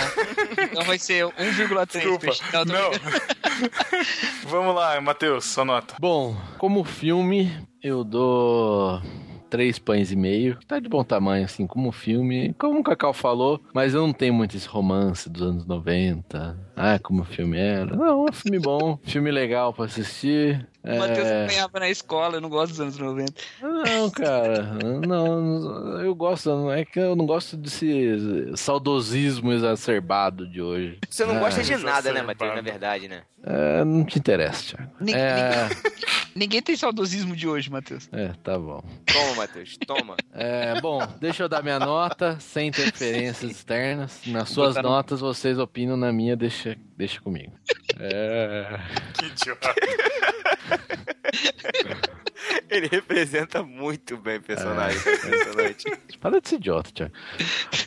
Então vai ser 1,3 Desculpa. peixe. Não, Não. Vamos lá, Matheus, sua nota. Bom, como filme, eu dou três pães e meio. Tá de bom tamanho, assim, como filme. Como o Cacau falou, mas eu não tenho muito esse romance dos anos 90. Ah, como o filme era. Não, é um filme bom, filme legal pra assistir. O Matheus É... acompanhava na escola, eu não gosto dos anos 90. Não, cara, não, eu gosto, é que eu não gosto desse saudosismo exacerbado de hoje. Você não É, gosta de nada, né. Matheus, na verdade, né? É, não te interessa, Thiago. É, Ninguém tem saudosismo de hoje, Matheus. é, tá bom. Toma, Matheus, toma. É, bom, deixa eu dar minha nota, sem interferências externas. Nas suas Botar no- notas, vocês opinam, na minha, deixa, deixa comigo. É... Que idiota. Ele representa muito bem o personagem. é impressionante. Para de ser idiota, Thiago.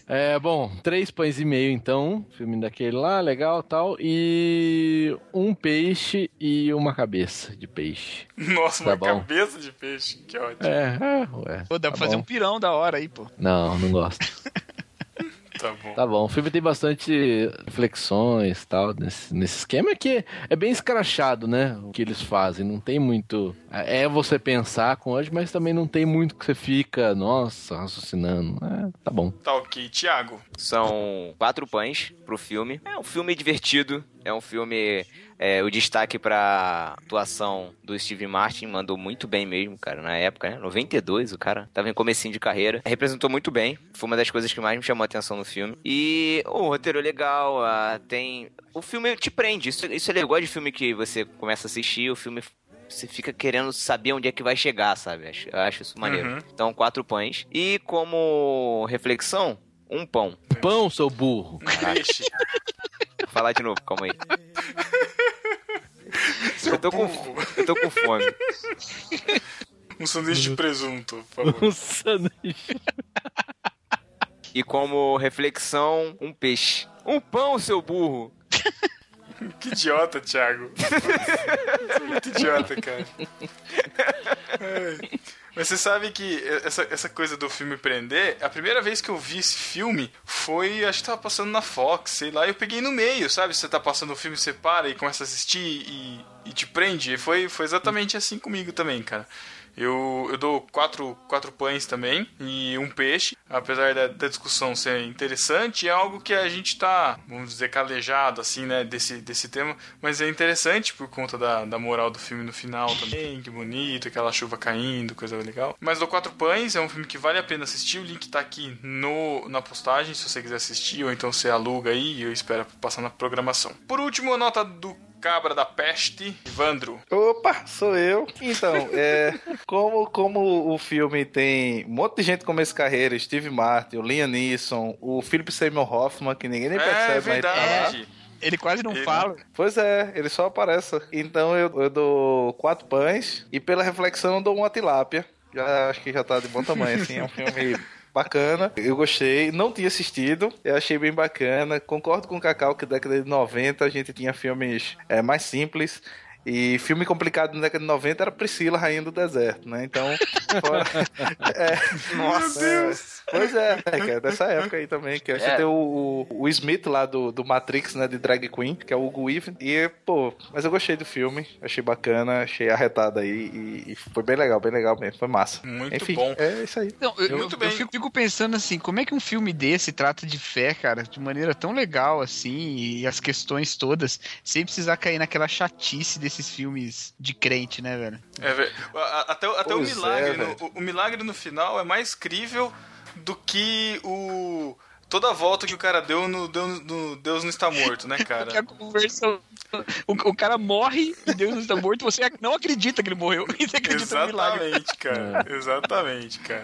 É, bom, três pães e meio, então. Filme daquele lá, legal tal. E um peixe e uma cabeça de peixe. Nossa, Tá uma bom. cabeça de peixe. Que ótimo. É, é, ué. Pô, dá tá pra fazer bom. um pirão da hora aí, pô. Não, não gosto. Tá bom. Tá bom, o filme tem bastante reflexões e tal, nesse, nesse esquema que é bem escrachado, né? O que eles fazem. Não tem muito. É você pensar com hoje, mas também não tem muito que você fica, nossa, raciocinando. É, tá bom. Tá ok. Tiago. São quatro pães pro filme. É um filme divertido. É um filme. É, o destaque pra atuação do Steve Martin mandou muito bem mesmo, cara, na época, né? 92, o cara tava em comecinho de carreira. Representou muito bem. Foi uma das coisas que mais me chamou a atenção no filme. E o roteiro é legal. ah, tem. O filme te prende. Isso, isso é legal de filme que você começa a assistir, o filme você fica querendo saber onde é que vai chegar, sabe? Acho, eu acho isso maneiro. Uhum. Então, quatro pães. E como reflexão, um pão. Pão, seu burro. Vou falar de novo, calma aí. eu, tô com, eu tô com fome. Um sanduíche de presunto, por favor. Um sanduíche. E como reflexão, um peixe. Um pão, seu burro. Que idiota, Thiago. Você é muito idiota, cara. Ai. Mas você sabe que essa, essa coisa do filme prender, a primeira vez que eu vi esse filme foi, acho que tava passando na Fox, sei lá, eu peguei no meio, sabe? Você tá passando o filme, você para e começa a assistir e, e te prende. E foi, foi exatamente assim comigo também, cara. Eu, eu dou quatro, quatro pães também e um peixe. Apesar da, da discussão ser interessante, é algo que a gente tá, vamos dizer, calejado, assim, né, desse, desse tema. Mas é interessante por conta da, da moral do filme no final também. Que bonito, aquela chuva caindo, coisa legal. Mas dou quatro pães, é um filme que vale a pena assistir. O link tá aqui no, na postagem, se você quiser assistir, ou então você aluga aí e eu espero passar na programação. Por último, a nota do Cabra da Peste, Ivandro. Opa, sou eu. Então, é, como, como o filme tem um monte de gente que começa carreira, Steve Martin, o Liam Neeson, o Philip Seymour Hoffman, que ninguém nem É, percebe, mas ele tá lá. verdade. Ele quase não Ele- fala. Pois é, ele só aparece. Então eu, eu dou quatro pães e pela reflexão eu dou uma tilápia. Já acho que já tá de bom tamanho, assim. É um filme bacana. Eu gostei. Não tinha assistido. Eu achei bem bacana. Concordo com o Cacau que na década de 90 a gente tinha filmes é, mais simples. E filme complicado na década de 90 era Priscila, Rainha do Deserto, né? Então. fora- é, Nossa. é, pois é, né, cara, dessa época aí também. Que você É. tem o, o, o Smith lá do, do Matrix, né? De Drag Queen, que é o Hugo Weaving. E, pô, mas eu gostei do filme. Achei bacana, achei arretado aí. E, e foi bem legal, bem legal mesmo. Foi massa. Muito Enfim, bom. É isso aí. Não, eu, Muito eu- bem. eu fico, pensando assim, como é que um filme desse trata de fé, cara, de maneira tão legal assim, e as questões todas, sem precisar cair naquela chatice desses filmes de crente, né, velho? É, velho. Até, o- até o Pois é, milagre. velho. no, o, o milagre no final é mais crível do que o. Toda a volta que o cara deu no Deus, no Deus não está morto, né, Que a cara? conversa. O, o cara morre e Deus não está morto, você não acredita que ele morreu. E você acredita. Exatamente, cara. Exatamente, cara.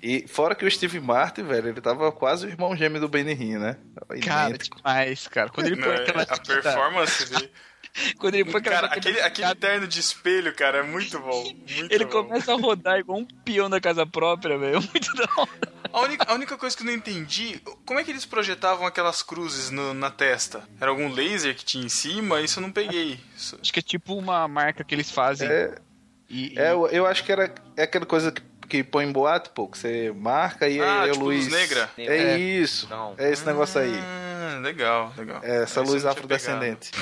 E fora que o Steve Martin, velho, ele tava quase o irmão gêmeo do Benny Hill, né? Cara, demais, cara. Quando ele Não, põe é- aquela. a performance dele. Quando ele põe aquela. Cara, jaqueta aquele, aquele terno de espelho, cara, é muito bom. Muito Ele bom. começa a rodar igual um peão da casa própria, velho. Muito da hora. A única, a única coisa que eu não entendi, como é que eles projetavam aquelas cruzes no- na testa? Era algum laser que tinha em cima? Isso eu não peguei. Isso- Acho que é tipo uma marca que eles fazem. É, E, e- é, eu, eu acho que era é aquela coisa que, que põe em boato, pô, que você marca e Ah, aí a tipo luz. luz negra? É, É. isso. Não. É esse negócio aí. Ah, legal, legal. É essa luz afrodescendente.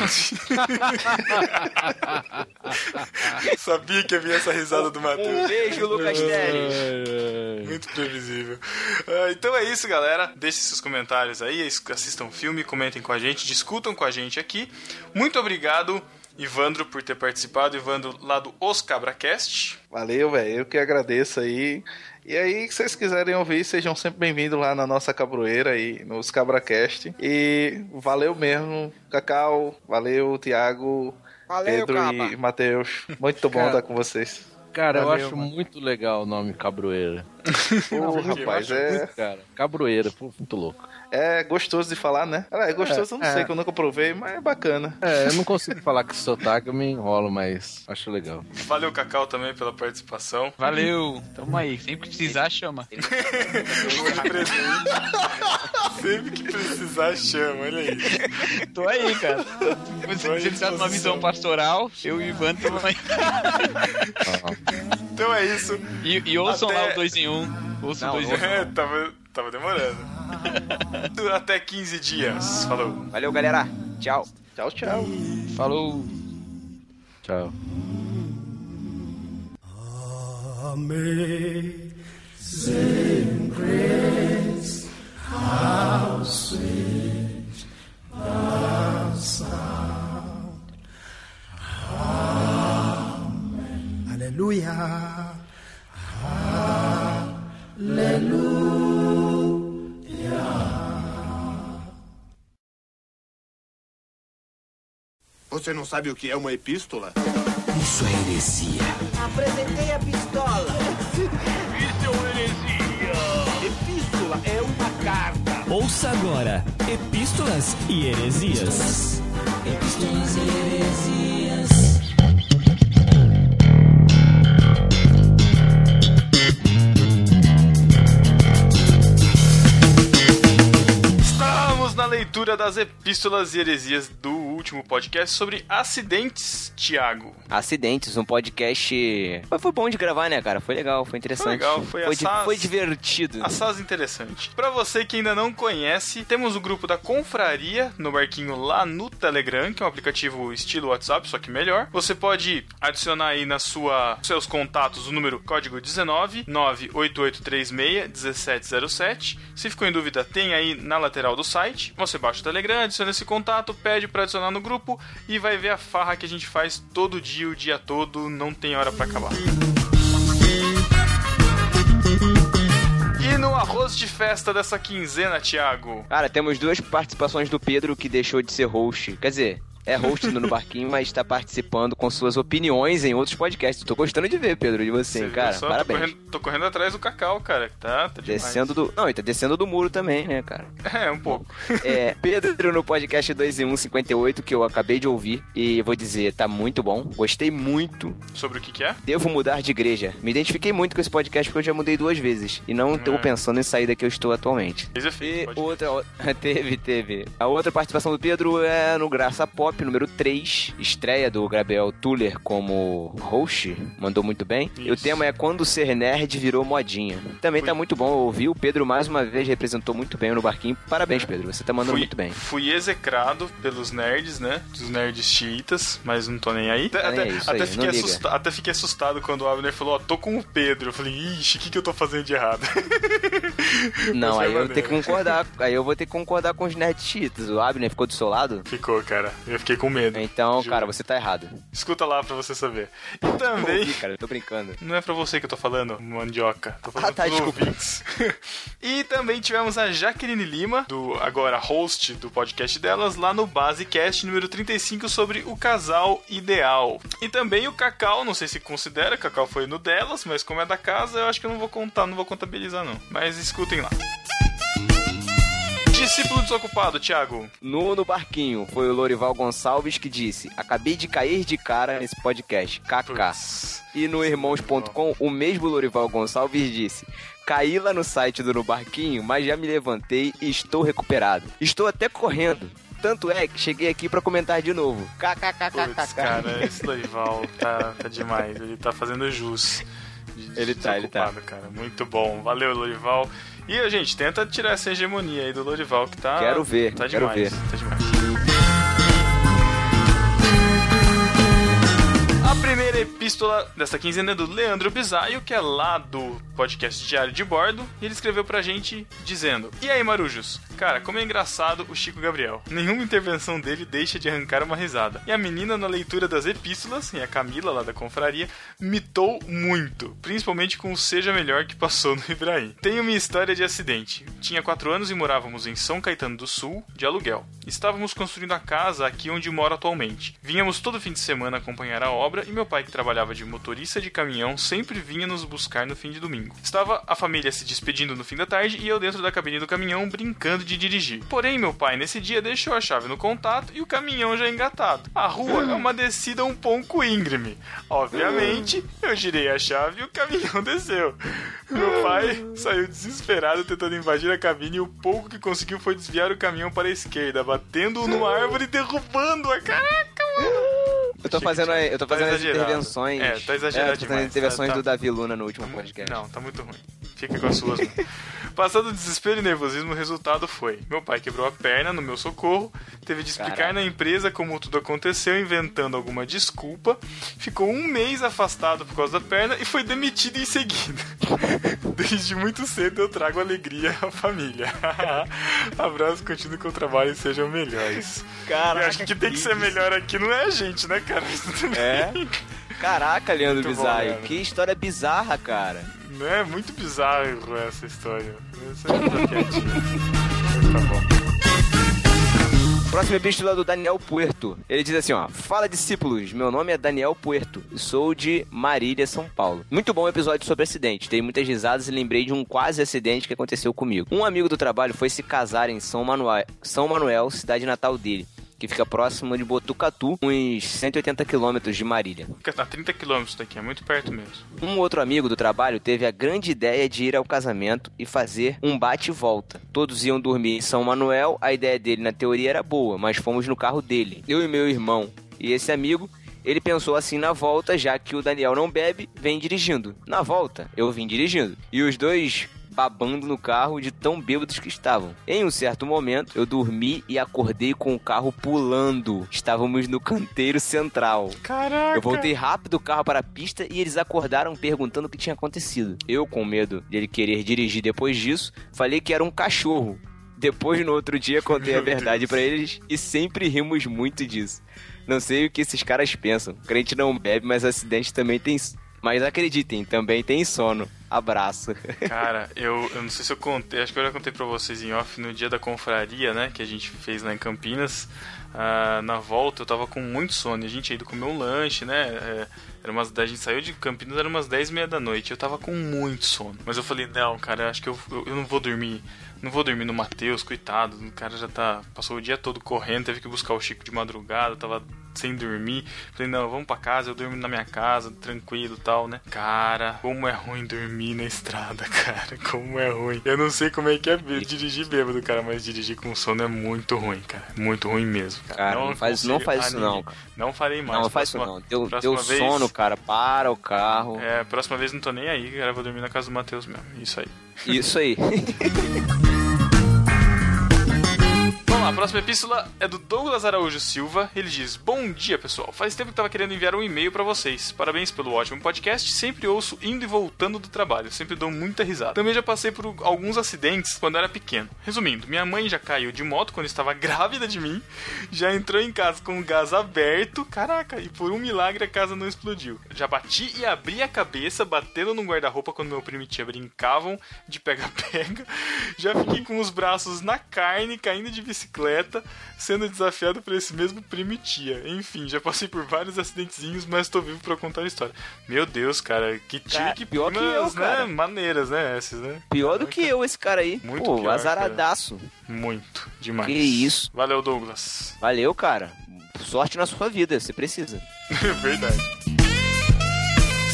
Sabia que havia essa risada do Um Matheus. beijo, Lucas Teles. Muito previsível. Ah, então é isso, galera. Deixem seus comentários aí, assistam o filme, comentem com a gente, discutam com a gente aqui. Muito obrigado, Ivandro, por ter participado. Ivandro, lá do Os Cabracast. Valeu, velho. Eu que agradeço aí. E aí, se vocês quiserem ouvir, sejam sempre bem-vindos lá na nossa cabroeira aí, nos Cabracast. E valeu mesmo, Cacau. Valeu, Thiago. Valeu, Pedro Caba. e Matheus. Muito bom estar com vocês. Cara, eu Valeu, acho mano. muito legal o nome Cabroeira. Ô, rapaz, é, Cara, Cabroeira, pô, muito louco. É gostoso de falar, né? É gostoso, eu não É, sei, é. que eu nunca provei, mas é bacana. É, eu não consigo falar com sotaque, eu me enrolo, mas acho legal. Valeu, Cacau, também pela participação. Valeu. Tamo aí. Sempre que precisar, chama. Sempre que precisar, chama, olha aí. Tô aí, cara. Se você precisar de uma visão pastoral, eu e o Ivan tamo aí. Então é isso. E, e ouçam Até- lá o 2 em 1. Um. Ouçam o 2 em 1. É, tava, tava demorando. Até 15 dias. Falou. Valeu, galera. Tchau. Tchau, tchau. Falou. Tchau. Amazing grace, how sweet the sound. Amen. Hallelujah. Hallelujah. Você não sabe o que é uma epístola? Isso é heresia. Apresentei a pistola. Isso é uma heresia. Epístola é uma carta. Ouça agora Epístolas e Heresias. Epístolas e Heresias. Estamos na leitura das epístolas e heresias do último podcast sobre acidentes, Tiago. Acidentes, um podcast. Mas foi bom de gravar, né, cara? Foi legal, foi interessante. Foi legal, foi foi, assaz- foi divertido. Assaz interessante. Pra você que ainda não conhece, temos o grupo da Confraria no barquinho lá no Telegram, que é um aplicativo estilo WhatsApp, só que melhor. Você pode adicionar aí na sua seus contatos o número código 19 98836 1707. Se ficou em dúvida, tem aí na lateral do site. Você baixa o Telegram, adiciona esse contato, pede pra adicionar no grupo e vai ver a farra que a gente faz todo dia, o dia todo, não tem hora pra acabar. E no arroz de festa dessa quinzena, Thiago? Cara, temos duas participações do Pedro que deixou de ser host. Quer dizer, é host no Barquinho, mas está participando com suas opiniões em outros podcasts. Tô gostando de ver, Pedro, de você, hein, cara. Só Parabéns. Tô correndo, tô correndo atrás do Cacau, cara. Tá, tá. Descendo do. Não, e tá descendo do muro também, né, cara? É, um pouco. É, Pedro no podcast 2 em 1 58, que eu acabei de ouvir. E vou dizer, tá muito bom. Gostei muito. Sobre o que que é? Devo mudar de igreja. Me identifiquei muito com esse podcast porque eu já mudei duas vezes. E não tô pensando em sair da que eu estou atualmente. E outra. teve, teve. A outra participação do Pedro é no Graça Pop, número 3. Estreia do Gabriel Tuller como host. Mandou muito bem. E o tema é Quando Ser Nerd Virou Modinha. Também tá muito bom. Eu ouvi. O Pedro mais uma vez representou muito bem no barquinho. Parabéns, Pedro. Você tá mandando Fui- muito bem. Fui execrado pelos nerds, né? Dos nerds chiitas, mas não tô nem aí. Até, nem até- aí, isso até aí, fiquei assusta- até fiquei assustado quando o Abner falou, ó, tô com o Pedro. Eu falei, ixi, o que, que eu tô fazendo de errado? Não, aí foi eu vou ter que concordar. Aí eu vou ter que concordar com os nerds chiitas. O Abner ficou do seu lado? Ficou, cara. Eu fiquei com medo. Então, cara, você tá errado. Escuta lá pra você saber. E também... Ouvi, cara, eu tô brincando. Não é pra você que eu tô falando, mandioca. Tô falando Ah, tá, desculpa. e também tivemos a Jaqueline Lima, do agora host do podcast delas, lá no Basecast número 35 sobre o casal ideal. E também o Cacau, não sei se considera, Cacau foi no delas, mas como é da casa, eu acho que eu não vou contar, não vou contabilizar não. Mas escutem lá. Discípulo desocupado, Thiago. No, no barquinho, foi o Lorival Gonçalves que disse: Acabei de cair de cara nesse podcast. KK. E no irmãos.com, o mesmo Lorival Gonçalves disse: Caí lá no site do No Barquinho, mas já me levantei e estou recuperado. Estou até correndo. Tanto é que cheguei aqui pra comentar de novo. Putz, cara, esse Loival tá, tá demais. Ele tá fazendo jus. de- Ele tá, ele tá. cara. Muito bom. Valeu, Lorival. E a gente tenta tirar essa hegemonia aí do Lorival que tá. Quero ver, Tá quero demais. ver. Tá demais. A primeira epístola dessa quinzena é do Leandro Bisaio, que é lá do podcast Diário de Bordo, e ele escreveu pra gente dizendo: E aí, Marujos? Cara, como é engraçado o Chico Gabriel. Nenhuma intervenção dele deixa de arrancar uma risada. E a menina, na leitura das epístolas, e a Camila, lá da confraria, mitou muito, principalmente com o Seja Melhor que passou no Ibrahim. Tenho minha história de acidente. Tinha 4 anos e morávamos em São Caetano do Sul, de aluguel. Estávamos construindo a casa aqui onde moro atualmente. Vinhamos todo fim de semana acompanhar a obra e meu pai, que trabalhava de motorista de caminhão, sempre vinha nos buscar no fim de domingo. Estava a família se despedindo no fim da tarde e eu dentro da cabine do caminhão brincando de dirigir. Porém, meu pai nesse dia deixou a chave no contato e o caminhão já engatado. A rua é uma descida um pouco íngreme. Obviamente, eu girei a chave e o caminhão desceu. Meu pai saiu desesperado tentando invadir a cabine e o pouco que conseguiu foi desviar o caminhão para a esquerda, batendo numa árvore e derrubando-a. Caraca! Eu tô fazendo, eu tô Tá fazendo as intervenções. É, tá exagerado É, tô fazendo as intervenções Tá- tá- do Davi Luna no último podcast. Não, tá muito ruim. Fica com as suas. Passando desespero e nervosismo, o resultado foi: meu pai quebrou a perna no meu socorro, teve de explicar Caraca. na empresa como tudo aconteceu, inventando alguma desculpa, ficou um mês afastado por causa da perna e foi demitido em seguida. Desde muito cedo eu trago alegria à família. Abraço, continue com o trabalho e sejam melhores. Caraca, eu acho que tem que ser melhor aqui não é a gente, né, cara? Também. É? Caraca, Leandro Leandro. que história bizarra, cara. Não é muito bizarro essa história. Essa é quietinho. Tá bom. Próxima epístola do Daniel Puerto. Ele diz assim, ó. Fala, discípulos. Meu nome é Daniel Puerto e sou de Marília, São Paulo. Muito bom episódio sobre acidente. Dei muitas risadas e lembrei de um quase acidente que aconteceu comigo. Um amigo do trabalho foi se casar em São Manuel, São Manuel cidade natal dele. Que fica próximo de Botucatu, uns 180 quilômetros de Marília. Fica a 30 quilômetros daqui, é muito perto mesmo. Um outro amigo do trabalho teve a grande ideia de ir ao casamento e fazer um bate e volta. Todos iam dormir em São Manuel, a ideia dele na teoria era boa, mas fomos no carro dele, eu e meu irmão. E esse amigo, ele pensou assim na volta, já que o Daniel não bebe, vem dirigindo. Na volta, eu vim dirigindo. E os dois babando no carro de tão bêbados que estavam. Em um certo momento, eu dormi e acordei com o carro pulando. Estávamos no canteiro central. Caraca! Eu voltei rápido o carro para a pista e eles acordaram perguntando o que tinha acontecido. Eu, com medo dele querer dirigir depois disso, falei que era um cachorro. Depois, no outro dia, contei a verdade para eles e sempre rimos muito disso. Não sei o que esses caras pensam. Crente não bebe, mas acidente também tem. Mas acreditem, também tem sono. Abraço. Cara, eu, eu não sei se eu contei, acho que eu já contei pra vocês em off no dia da confraria, né? Que a gente fez lá em Campinas. Ah, na volta eu tava com muito sono. A gente tinha ido comer um lanche, né? É, era umas, a gente saiu de Campinas, era umas 10 e meia da noite. Eu tava com muito sono. Mas eu falei, não, cara, acho que eu, eu, eu não vou dormir. Não vou dormir no Matheus, coitado. O cara já tá. Passou o dia todo correndo, teve que buscar o Chico de madrugada, tava sem dormir. Falei, não, vamos pra casa, eu durmo na minha casa, tranquilo e tal, né? Cara, como é ruim dormir na estrada, cara. Como é ruim. Eu não sei como é que é dirigir bêbado, cara, mas dirigir com sono é muito ruim, cara. Muito ruim mesmo, cara. Cara, não faz- não faz isso não, cara. Não farei mais. Não, não faz isso não. Deu, deu vez- sono, cara. Para o carro. É, próxima vez não tô nem aí, cara. Eu vou dormir na casa do Matheus mesmo. Isso aí. Isso aí. Lá, a próxima epístola é do Douglas Araújo Silva. Ele diz: Bom dia, pessoal. Faz tempo que tava querendo enviar um e-mail pra vocês. Parabéns pelo ótimo podcast. Sempre ouço indo e voltando do trabalho. Sempre dou muita risada. Também já passei por alguns acidentes quando era pequeno. Resumindo, minha mãe já caiu de moto quando estava grávida de mim. Já entrou em casa com o gás aberto. Caraca, e por um milagre a casa não explodiu. Já bati e abri a cabeça, batendo no guarda-roupa quando meu primo e tia brincavam de pega-pega. Já fiquei com os braços na carne, caindo de bicicleta, sendo desafiado por esse mesmo primo e tia. Enfim, já passei por vários acidentezinhos, mas tô vivo pra contar a história. Meu Deus, cara, que tia Cara, que pior que eu, primas, cara. né? Maneiras, né? Essas, né? Pior do que eu, esse cara aí. Muito Pô, pior, azaradaço. Muito, demais. Que isso. Valeu, Douglas. Valeu, cara. Sorte na sua vida, você precisa. Verdade.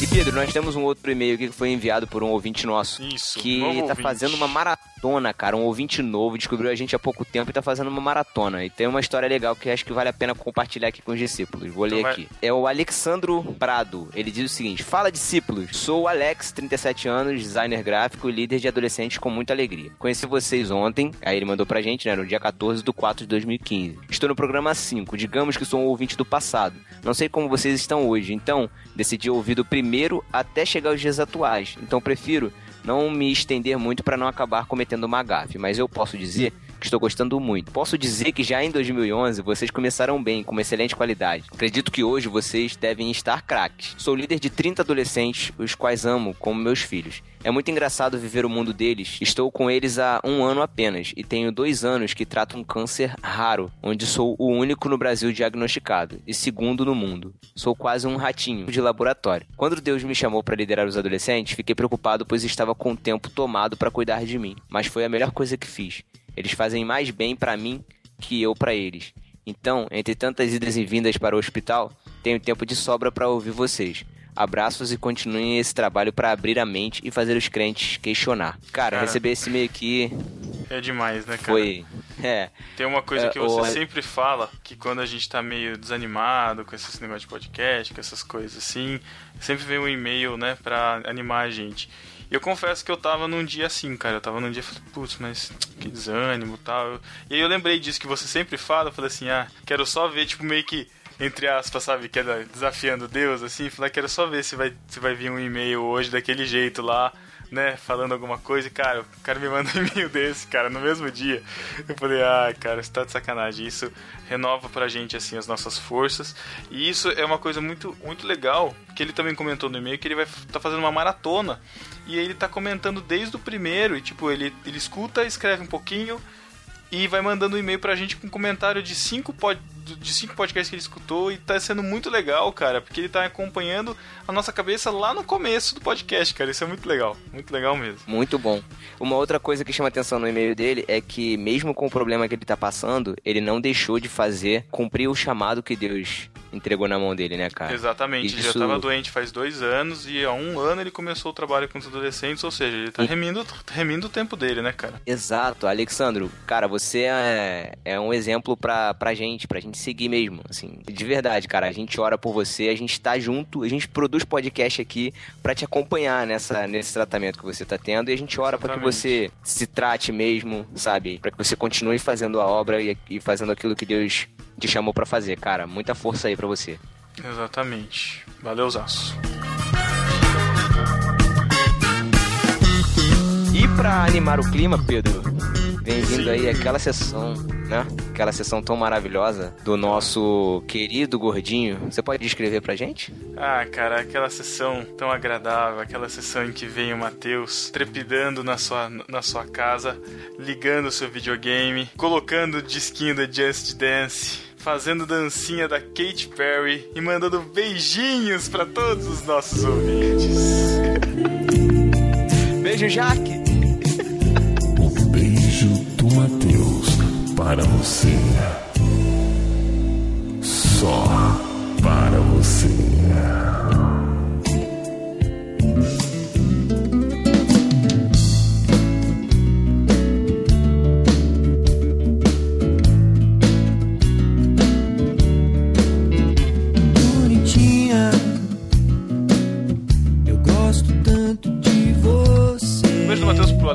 E Pedro, nós temos um outro e-mail aqui que foi enviado por um ouvinte nosso. Isso, Que tá ouvinte. fazendo uma maratona, cara. Um ouvinte novo, descobriu a gente há pouco tempo e tá fazendo uma maratona. E tem uma história legal que acho que vale a pena compartilhar aqui com os discípulos. Vou ler Então vai. aqui. É o Alexandro Prado. Ele diz o seguinte: Fala, discípulos. Sou o Alex, 37 anos, designer gráfico e líder de adolescentes com muita alegria. Conheci vocês ontem, aí ele mandou pra gente, né, no dia 14 do 4 de 2015. Estou no programa 5, digamos que sou um ouvinte do passado. Não sei como vocês estão hoje, então decidi ouvir do primeiro até chegar aos dias atuais. Então prefiro não me estender muito para não acabar cometendo uma gafe, mas eu posso dizer estou gostando muito. Posso dizer que já em 2011 vocês começaram bem, com uma excelente qualidade. Acredito que hoje vocês devem estar craques. Sou líder de 30 adolescentes, os quais amo como meus filhos. É muito engraçado viver o mundo deles. Estou com eles há um ano apenas e tenho dois anos que trato um câncer raro, onde sou o único no Brasil diagnosticado e segundo no mundo. Sou quase um ratinho de laboratório. Quando Deus me chamou para liderar os adolescentes, fiquei preocupado pois estava com o tempo tomado para cuidar de mim. Mas foi a melhor coisa que fiz. Eles fazem mais bem para mim que eu para eles. Então, entre tantas idas e vindas para o hospital, tenho tempo de sobra para ouvir vocês. Abraços e continuem esse trabalho para abrir a mente e fazer os crentes questionar. Cara, Cara. receber esse e-mail aqui É demais, né, cara? foi. É. Tem uma coisa É, que você o- sempre fala, que quando a gente tá meio desanimado com esses negócios de podcast, com essas coisas assim, sempre vem um e-mail, né, pra animar a gente. E eu confesso que eu tava num dia assim, cara. Eu tava num dia falei, putz, mas que desânimo tal. E aí eu lembrei disso que você sempre fala, eu falei assim, ah, quero só ver, tipo, meio que, entre aspas, sabe, que é desafiando Deus, assim, falar, quero só ver se vai, se vai vir um e-mail hoje daquele jeito lá né, falando alguma coisa e, cara, o cara me manda um e-mail desse, cara, no mesmo dia. Eu falei, ai, cara, você tá de sacanagem. Isso renova pra gente, assim, as nossas forças. E isso é uma coisa muito, muito legal, que ele também comentou no e-mail, que ele vai tá fazendo uma maratona. E ele tá comentando desde o primeiro, e, tipo, ele, ele escuta, escreve um pouquinho, e vai mandando um e-mail pra gente com comentário de cinco, pod... de cinco podcasts que ele escutou e tá sendo muito legal, cara, porque ele tá acompanhando a nossa cabeça lá no começo do podcast, cara. Isso é muito legal, muito legal mesmo. Muito bom. Uma outra coisa que chama atenção no e-mail dele é que, mesmo com o problema que ele tá passando, ele não deixou de fazer, cumprir o chamado que Deus entregou na mão dele, né, cara? Exatamente, ele Isso- já tava doente faz dois anos e há um ano ele começou o trabalho com os adolescentes, ou seja, ele tá remindo, remindo o tempo dele, né, cara? Exato, Alexandro, cara, você é, é um exemplo pra, pra gente, pra gente seguir mesmo, assim, de verdade, cara, a gente ora por você, a gente tá junto, a gente produz podcast aqui pra te acompanhar nessa, nesse tratamento que você tá tendo e a gente ora pra que você se trate mesmo, sabe, Pra que você continue fazendo a obra e, e fazendo aquilo que Deus te chamou pra fazer, cara, muita força aí pra você. Exatamente. Valeu, Zaço. E pra animar o clima, Pedro, bem-vindo aí àquela sessão, né? Aquela sessão tão maravilhosa do nosso querido gordinho. Você pode descrever pra gente? Ah, cara, aquela sessão tão agradável, aquela sessão em que vem o Matheus trepidando na sua, na sua casa, ligando o seu videogame, colocando o disquinho da Just Dance, fazendo dancinha da Katy Perry e mandando beijinhos pra todos os nossos ouvintes. Beijo, Jaque! Para você. Só para você.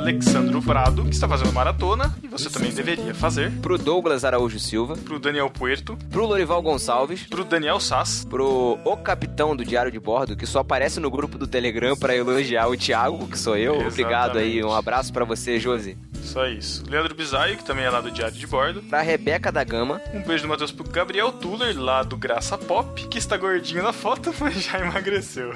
Alexandro Prado, que está fazendo maratona, e você também deveria fazer. Pro Douglas Araújo Silva. Pro Daniel Puerto. Pro Lorival Gonçalves. Pro Daniel Sass. Pro O Capitão do Diário de Bordo, que só aparece no grupo do Telegram pra elogiar o Thiago, que sou eu. Obrigado aí, um abraço pra você, Josi. Só isso. Leandro Bisaio, que também é lá do Diário de Bordo. Pra Rebeca da Gama. Um beijo do Matheus pro Gabriel Tuller, lá do Graça Pop, que está gordinho na foto, mas já emagreceu.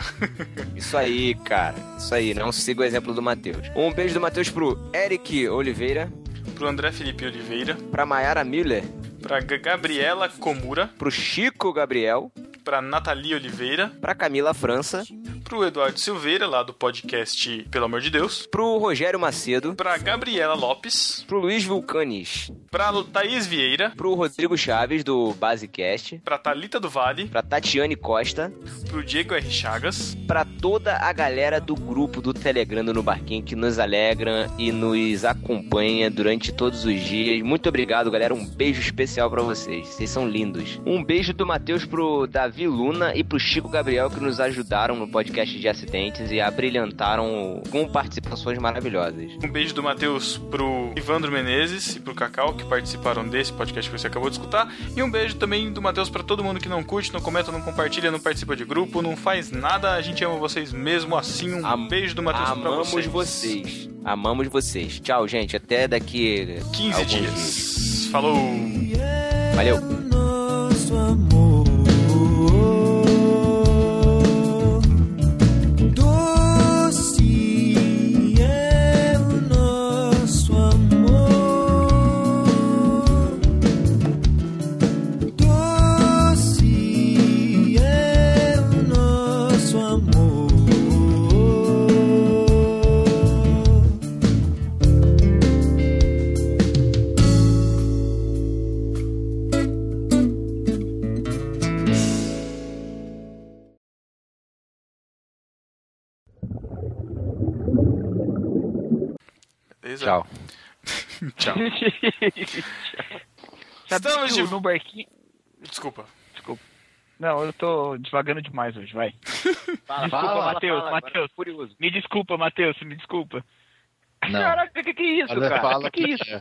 Isso aí, cara. Isso aí, não siga o exemplo do Matheus. Um beijo do Matheus pro Eric Oliveira. pro André Felipe Oliveira. Pra Mayara Miller. Pra Gabriela Komura. Pro Chico Gabriel. Pra Nathalie Oliveira. Pra Camila França. Pro Eduardo Silveira, lá do podcast Pelo Amor de Deus. Pro Rogério Macedo. Pra Gabriela Lopes. Pro Luiz Vulcanes. Pra Thaís Vieira. Pro Rodrigo Chaves, do Basecast. Pra Thalita do Vale. Pra Tatiane Costa. Pro Diego R. Chagas. Pra toda a galera do grupo do Telegram do No Barquinho que nos alegra e nos acompanha durante todos os dias. Muito obrigado, galera. Um beijo especial pra vocês. Vocês são lindos. Um beijo do Matheus pro Davi Luna e pro Chico Gabriel que nos ajudaram no podcast de acidentes e abrilhantaram com participações maravilhosas. Um beijo do Matheus pro Ivandro Menezes e pro Cacau, que participaram desse podcast que você acabou de escutar. E um beijo também do Matheus pra todo mundo que não curte, não comenta, não compartilha, não participa de grupo, não faz nada. A gente ama vocês mesmo assim. Um beijo do Matheus pra Amamos vocês. vocês. Amamos vocês. Tchau, gente. Até daqui 15 alguns dias. Falou! Valeu! Tchau. Estamos de- no barquinho... Desculpa. Desculpa. Não, eu tô devagando demais hoje, vai. Fala, desculpa, Matheus, Matheus. Me desculpa, Matheus, me desculpa. Não. Caraca, que que é isso, Olha, cara? fala que que é isso?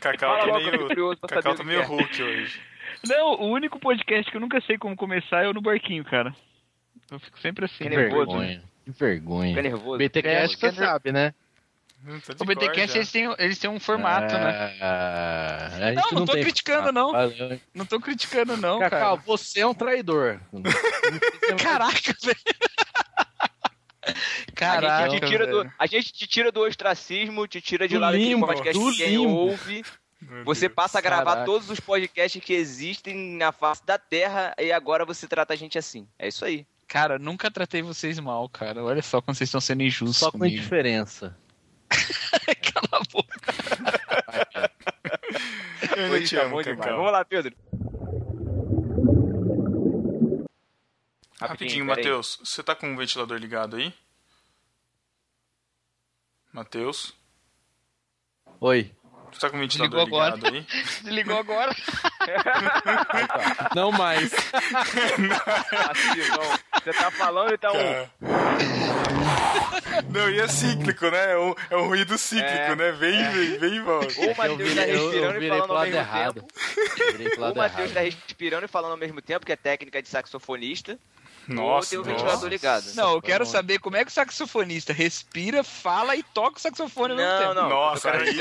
Cacau Fala tá meio, Cacau tá o meio é. Hulk hoje. Não, o único podcast que eu nunca sei como começar é o no barquinho, cara. Eu fico sempre assim, Que nervoso. vergonha. Que vergonha. Fica nervoso. BTcast você sabe, né? O BTcast eles têm, eles têm um formato, né? Ah, a gente Não, não tô tem criticando, formato. não. Valeu? Não tô criticando, não, Cacau, cara. você é um traidor. Caraca, velho. a, gente Caraca, te tira do, a gente te tira do ostracismo, te tira de Do lado limbo, podcast do que ninguém limbo. ouve. Você Deus. passa a gravar Caraca. todos os podcasts que existem na face da Terra e agora você trata a gente assim. É isso aí. Cara, nunca tratei vocês mal, cara. Olha só como vocês estão sendo injustos Só com comigo. indiferença. Cala a boca. Eu Hoje te tá amo. Cacau. Vamos lá, Pedro. Rapidinho. Matheus. Você tá com o ventilador ligado aí? Matheus? Oi. Você tá com o ventilador agora. ligado aí? Desligou agora. Não mais. Vacilão. Você tá falando e tá um. Não, e é cíclico, né? É um, é um ruído cíclico, É, né? Vem, vem, vem e volta. O Matheus tá eu, eu respirando e falando ao mesmo errado. tempo. O Matheus tá respirando e falando ao mesmo tempo, que é técnica de saxofonista. Nossa, ou tem o nossa. ventilador ligado. Não, eu quero saber como é que o saxofonista respira, fala e toca o saxofone ao mesmo Não, tempo. não. Nossa, aí-.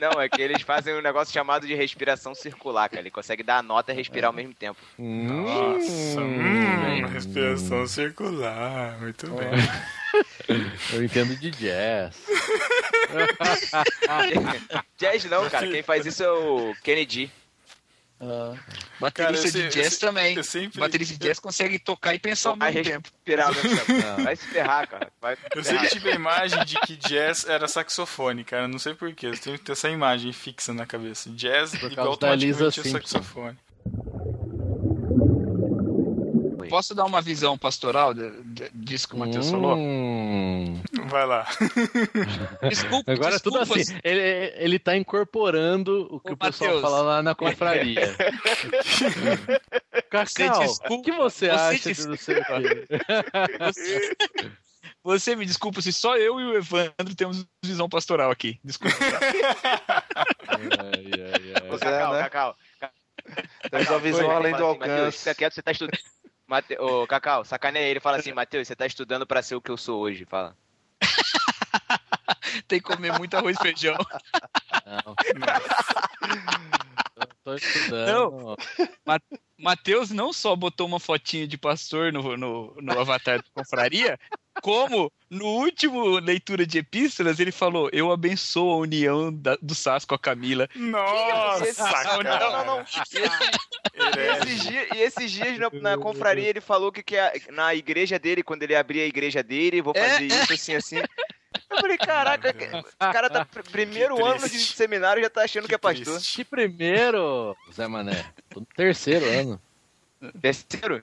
Não, é que eles fazem um negócio chamado de respiração circular, cara. Ele consegue dar a nota e respirar ao mesmo tempo. Nossa, hum, respiração circular. Muito bem. Eu entendo de jazz. Jazz não, cara. Quem faz isso é o Kennedy. Baterista Cara, eu de se- jazz eu se- também. eu sempre- Baterista de jazz consegue tocar e pensar ao Vai mesmo tempo. tempo. Vai se ferrar, cara. Vai Eu ferrar. sempre tive a imagem de que jazz era saxofone, cara. Não sei porquê. Eu tenho que ter essa imagem fixa na cabeça. Jazz Por igual automaticamente é saxofone. Posso dar uma visão pastoral de- de- disso que o Matheus falou? Hum. Vai lá. Desculpa, Agora é tudo assim. Ele, ele tá incorporando o que Ô, o pessoal Matheus. fala lá na confraria. Cacau, o que você, você acha des- de não sei o quê? Você, você me desculpa se só eu e o Evandro temos visão pastoral aqui. Desculpa. Ai, ai, ai. Ô, Pois é, Cacau, né? Cacau. Temos uma visão Oi, além do assim, Matheus, alcance. fica quieto, você tá estudando. Mate... Ô, Cacau, sacaneia ele. Fala assim, Matheus, você tá estudando pra ser o que eu sou hoje. Fala. Tem que comer muito arroz e feijão. Não. Eu tô estudando. Ma- Matheus não só botou uma fotinha de pastor no, no, no avatar da confraria, como no último leitura de epístolas ele falou: Eu abençoo a união da- do Sas com a Camila. Nossa, cara. Não, não, não. E esses dias, e esses dias na, na confraria ele falou que, que a- na igreja dele, quando ele abrir a igreja dele, vou fazer isso assim, assim. Eu falei, caraca, que- o cara tá pr- primeiro Que ano de seminário e já tá achando que, é pastor. triste. Que primeiro, Zé Mané? Tô no terceiro ano. Terceiro?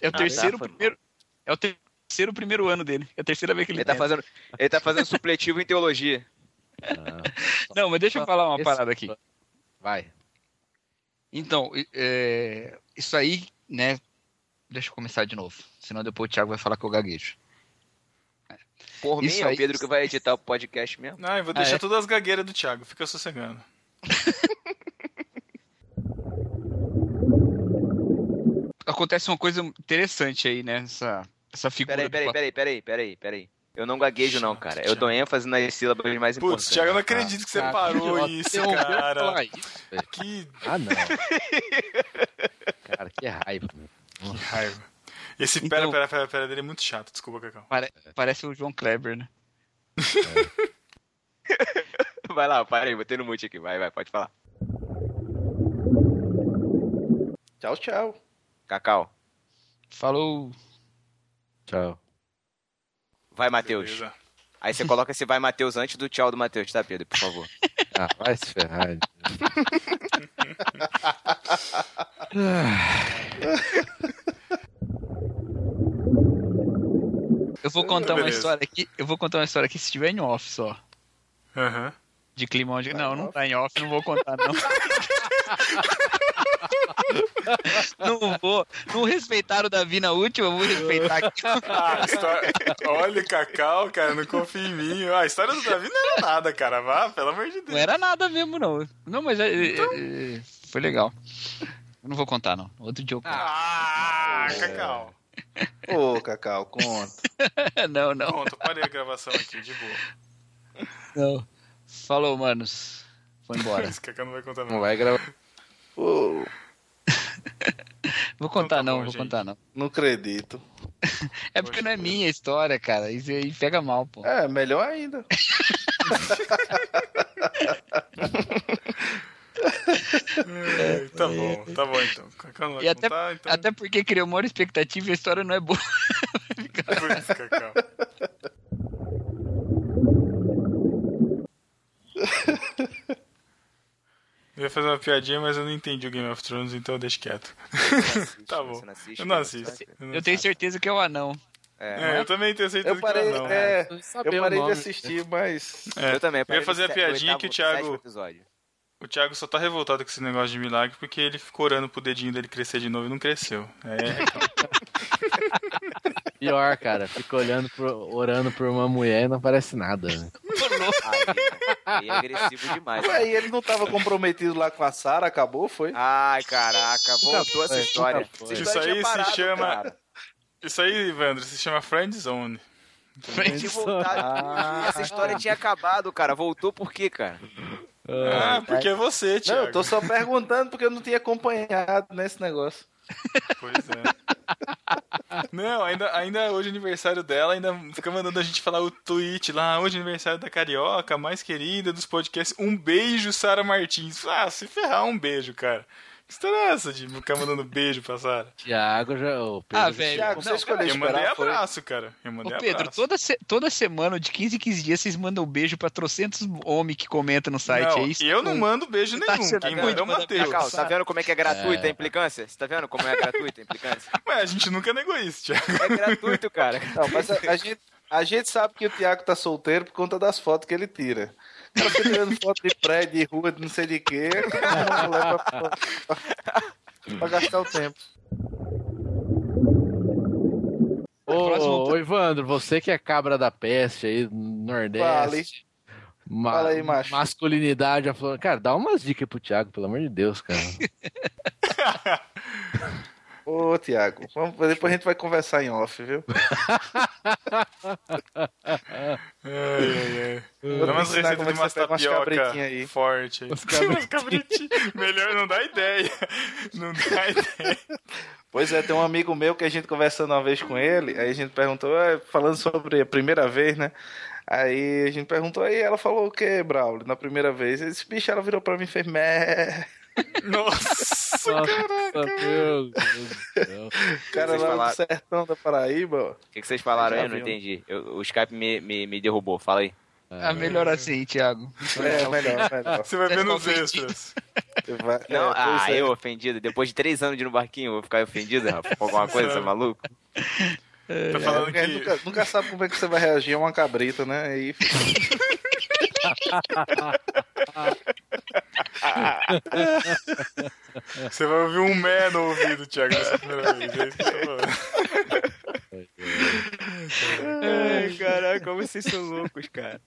É o Ah, terceiro tá, primeiro. É o terceiro primeiro ano dele. É a terceira vez que ele, Ele tá fazendo, ele tá fazendo supletivo em teologia. Não, mas deixa eu falar uma parada aqui. Vai. Então, é, isso aí, né? Deixa eu começar de novo. Senão depois o Thiago vai falar que eu gaguejo. Por Isso mim, é o aí- Pedro que vai editar o podcast mesmo. Não, eu vou Ah, deixar é? todas as gagueiras do Thiago. Fica sossegando. Acontece uma coisa interessante aí, né? Essa, essa figura. Peraí, peraí, peraí, peraí, peraí, peraí. Eu não gaguejo não, cara. Eu dou ênfase nas sílabas mais Putz, importantes. Thiago, eu não acredito que você Cara, parou isso, cara. isso. Que, Ah, não. Cara, que raiva. meu. que raiva. Esse Então- pera, pera, pera, pera dele é muito chato. Desculpa, Cacau. Pare- Parece o João Kleber, né? Vai lá, parei, botei no mute aqui. Vai, vai, pode falar. Tchau, tchau. Cacau. Falou. Tchau. Vai, Matheus. Aí você coloca esse vai, Matheus, antes do tchau do Matheus, tá, Pedro? Por favor. Ah, vai se ferrar. Eu vou contar uma Beleza. história aqui. Eu vou contar uma história aqui se estiver em off só. Aham. De climão de. Não, não tá em off, não vou contar, não. não vou. Não respeitaram o Davi na última, eu vou respeitar aqui. Ah, história... Olha, Cacau, cara, não confia em mim. Ah, a história do Davi não era nada, cara. Vá, pelo amor de Deus. Não era nada mesmo, não. Não, mas é, é, é, foi legal. Eu não vou contar, não. Outro dia eu conto. Ah, Cacau. Ô, Cacau, conta. não, não. Pronto, parei a gravação aqui, de boa. não. Falou, manos. Foi embora. Esse Cacau não vai contar Não não. vai gravar. Vou contar, Então tá não, bom, vou gente. contar, não. não acredito. É porque não é minha história, cara. Isso aí pega mal, pô. É, melhor ainda. É, tá bom, tá bom então. Cacau não vai E até, contar, então. até porque criou maior expectativa e a história não é boa. Putz, Cacau. Eu ia fazer uma piadinha, mas eu não entendi o Game of Thrones, então eu deixo quieto. tá bom. você não assiste, eu não assisto. Eu, não Eu tenho certeza que é o anão. É, eu também tenho certeza Eu parei, que não. é, saber eu o parei de assistir, mas. É, Eu também. Eu ia fazer a piadinha oitavo- que o Thiago. O Thiago só tá revoltado com esse negócio de milagre porque ele ficou orando pro dedinho dele crescer de novo e não cresceu. É, Pior, cara. Fica olhando, pro, orando por uma mulher e não aparece nada. né? Aí é agressivo demais. Ué, e ele não tava comprometido lá com a Sara, acabou, foi? Ai, caraca, voltou essa história. Isso aí se chama. cara. Isso aí, Evandro, se chama Friend Zone. Voltar. Ah. Essa história tinha acabado, cara. Voltou por quê, cara? Ah, porque é você, Não, Thiago. eu tô só perguntando porque eu não tinha acompanhado nesse negócio. Pois é. Não, ainda, ainda hoje é aniversário dela, ainda fica mandando a gente falar o tweet lá, hoje é aniversário da Carioca, mais querida dos podcasts. Um beijo, Sara Martins. Ah, se ferrar, um beijo, cara. Que história é essa de ficar mandando beijo pra Sara? Tiago já. O Pedro Ah, velho. Thiago, você Não, escolheu Eu mandei esperar, foi? abraço, cara. Eu Ô, mandei Pedro, abraço. toda, se- toda semana, de 15 em 15 dias, vocês mandam um beijo pra trocentos homens que comentam no site. Não, é isso? e eu não mando beijo Tá nenhum. Quem manda é o Matheus. Tá vendo como é que é gratuita a implicância? Você tá vendo como é gratuita a implicância? Ué, a gente nunca negou isso, Thiago. É gratuito, cara. Não, mas a, a gente, a gente sabe que o Thiago tá solteiro por conta das fotos que ele tira. Cara fica tirando foto de prédio, de rua, de não sei de quê. Pra, pra- pra gastar o tempo. Ô, ô, Evandro, você que é cabra da peste aí no Nordeste. ma- Fala aí, macho. Masculinidade, aflorando. Cara, dá umas dicas pro Thiago, pelo amor de Deus, cara. Ô, vamos, depois a gente vai conversar em off, viu? Ai, ai, ai. Vou Dá umas receitas é de umas tapioca aí. forte aí. Umas cabritinhas. Umas cabritinhas. Melhor não dá ideia. Não dá ideia. Pois é, tem um amigo meu que a gente conversando uma vez com ele, aí a gente perguntou, "É, falando sobre a primeira vez, né? Aí a gente perguntou, aí ela falou o que, Braulio, na primeira vez? Esse bicho, ela virou pra mim e fez mé. Nossa, Nossa, meu Deus do céu. Cara lá falaram- do sertão da Paraíba. O que, que vocês falaram aí? Eu não entendi. Eu- o Skype me, me, me derrubou. Fala aí. Ah, melhor assim, Thiago. É, melhor, melhor. Você vai ver nos extras. Você vai- Não, é, ah, é. eu ofendido. Depois de três anos de ir no barquinho, eu vou ficar ofendido, Rafa, com alguma coisa, você é É, falando gente que. nunca, nunca sabe como é que você vai reagir a uma cabrita, né? Aí Você vai ouvir um mé no ouvido, Thiago, nessa primeira vez. É isso que eu tô falando. Ai, caraca, como vocês são loucos, cara.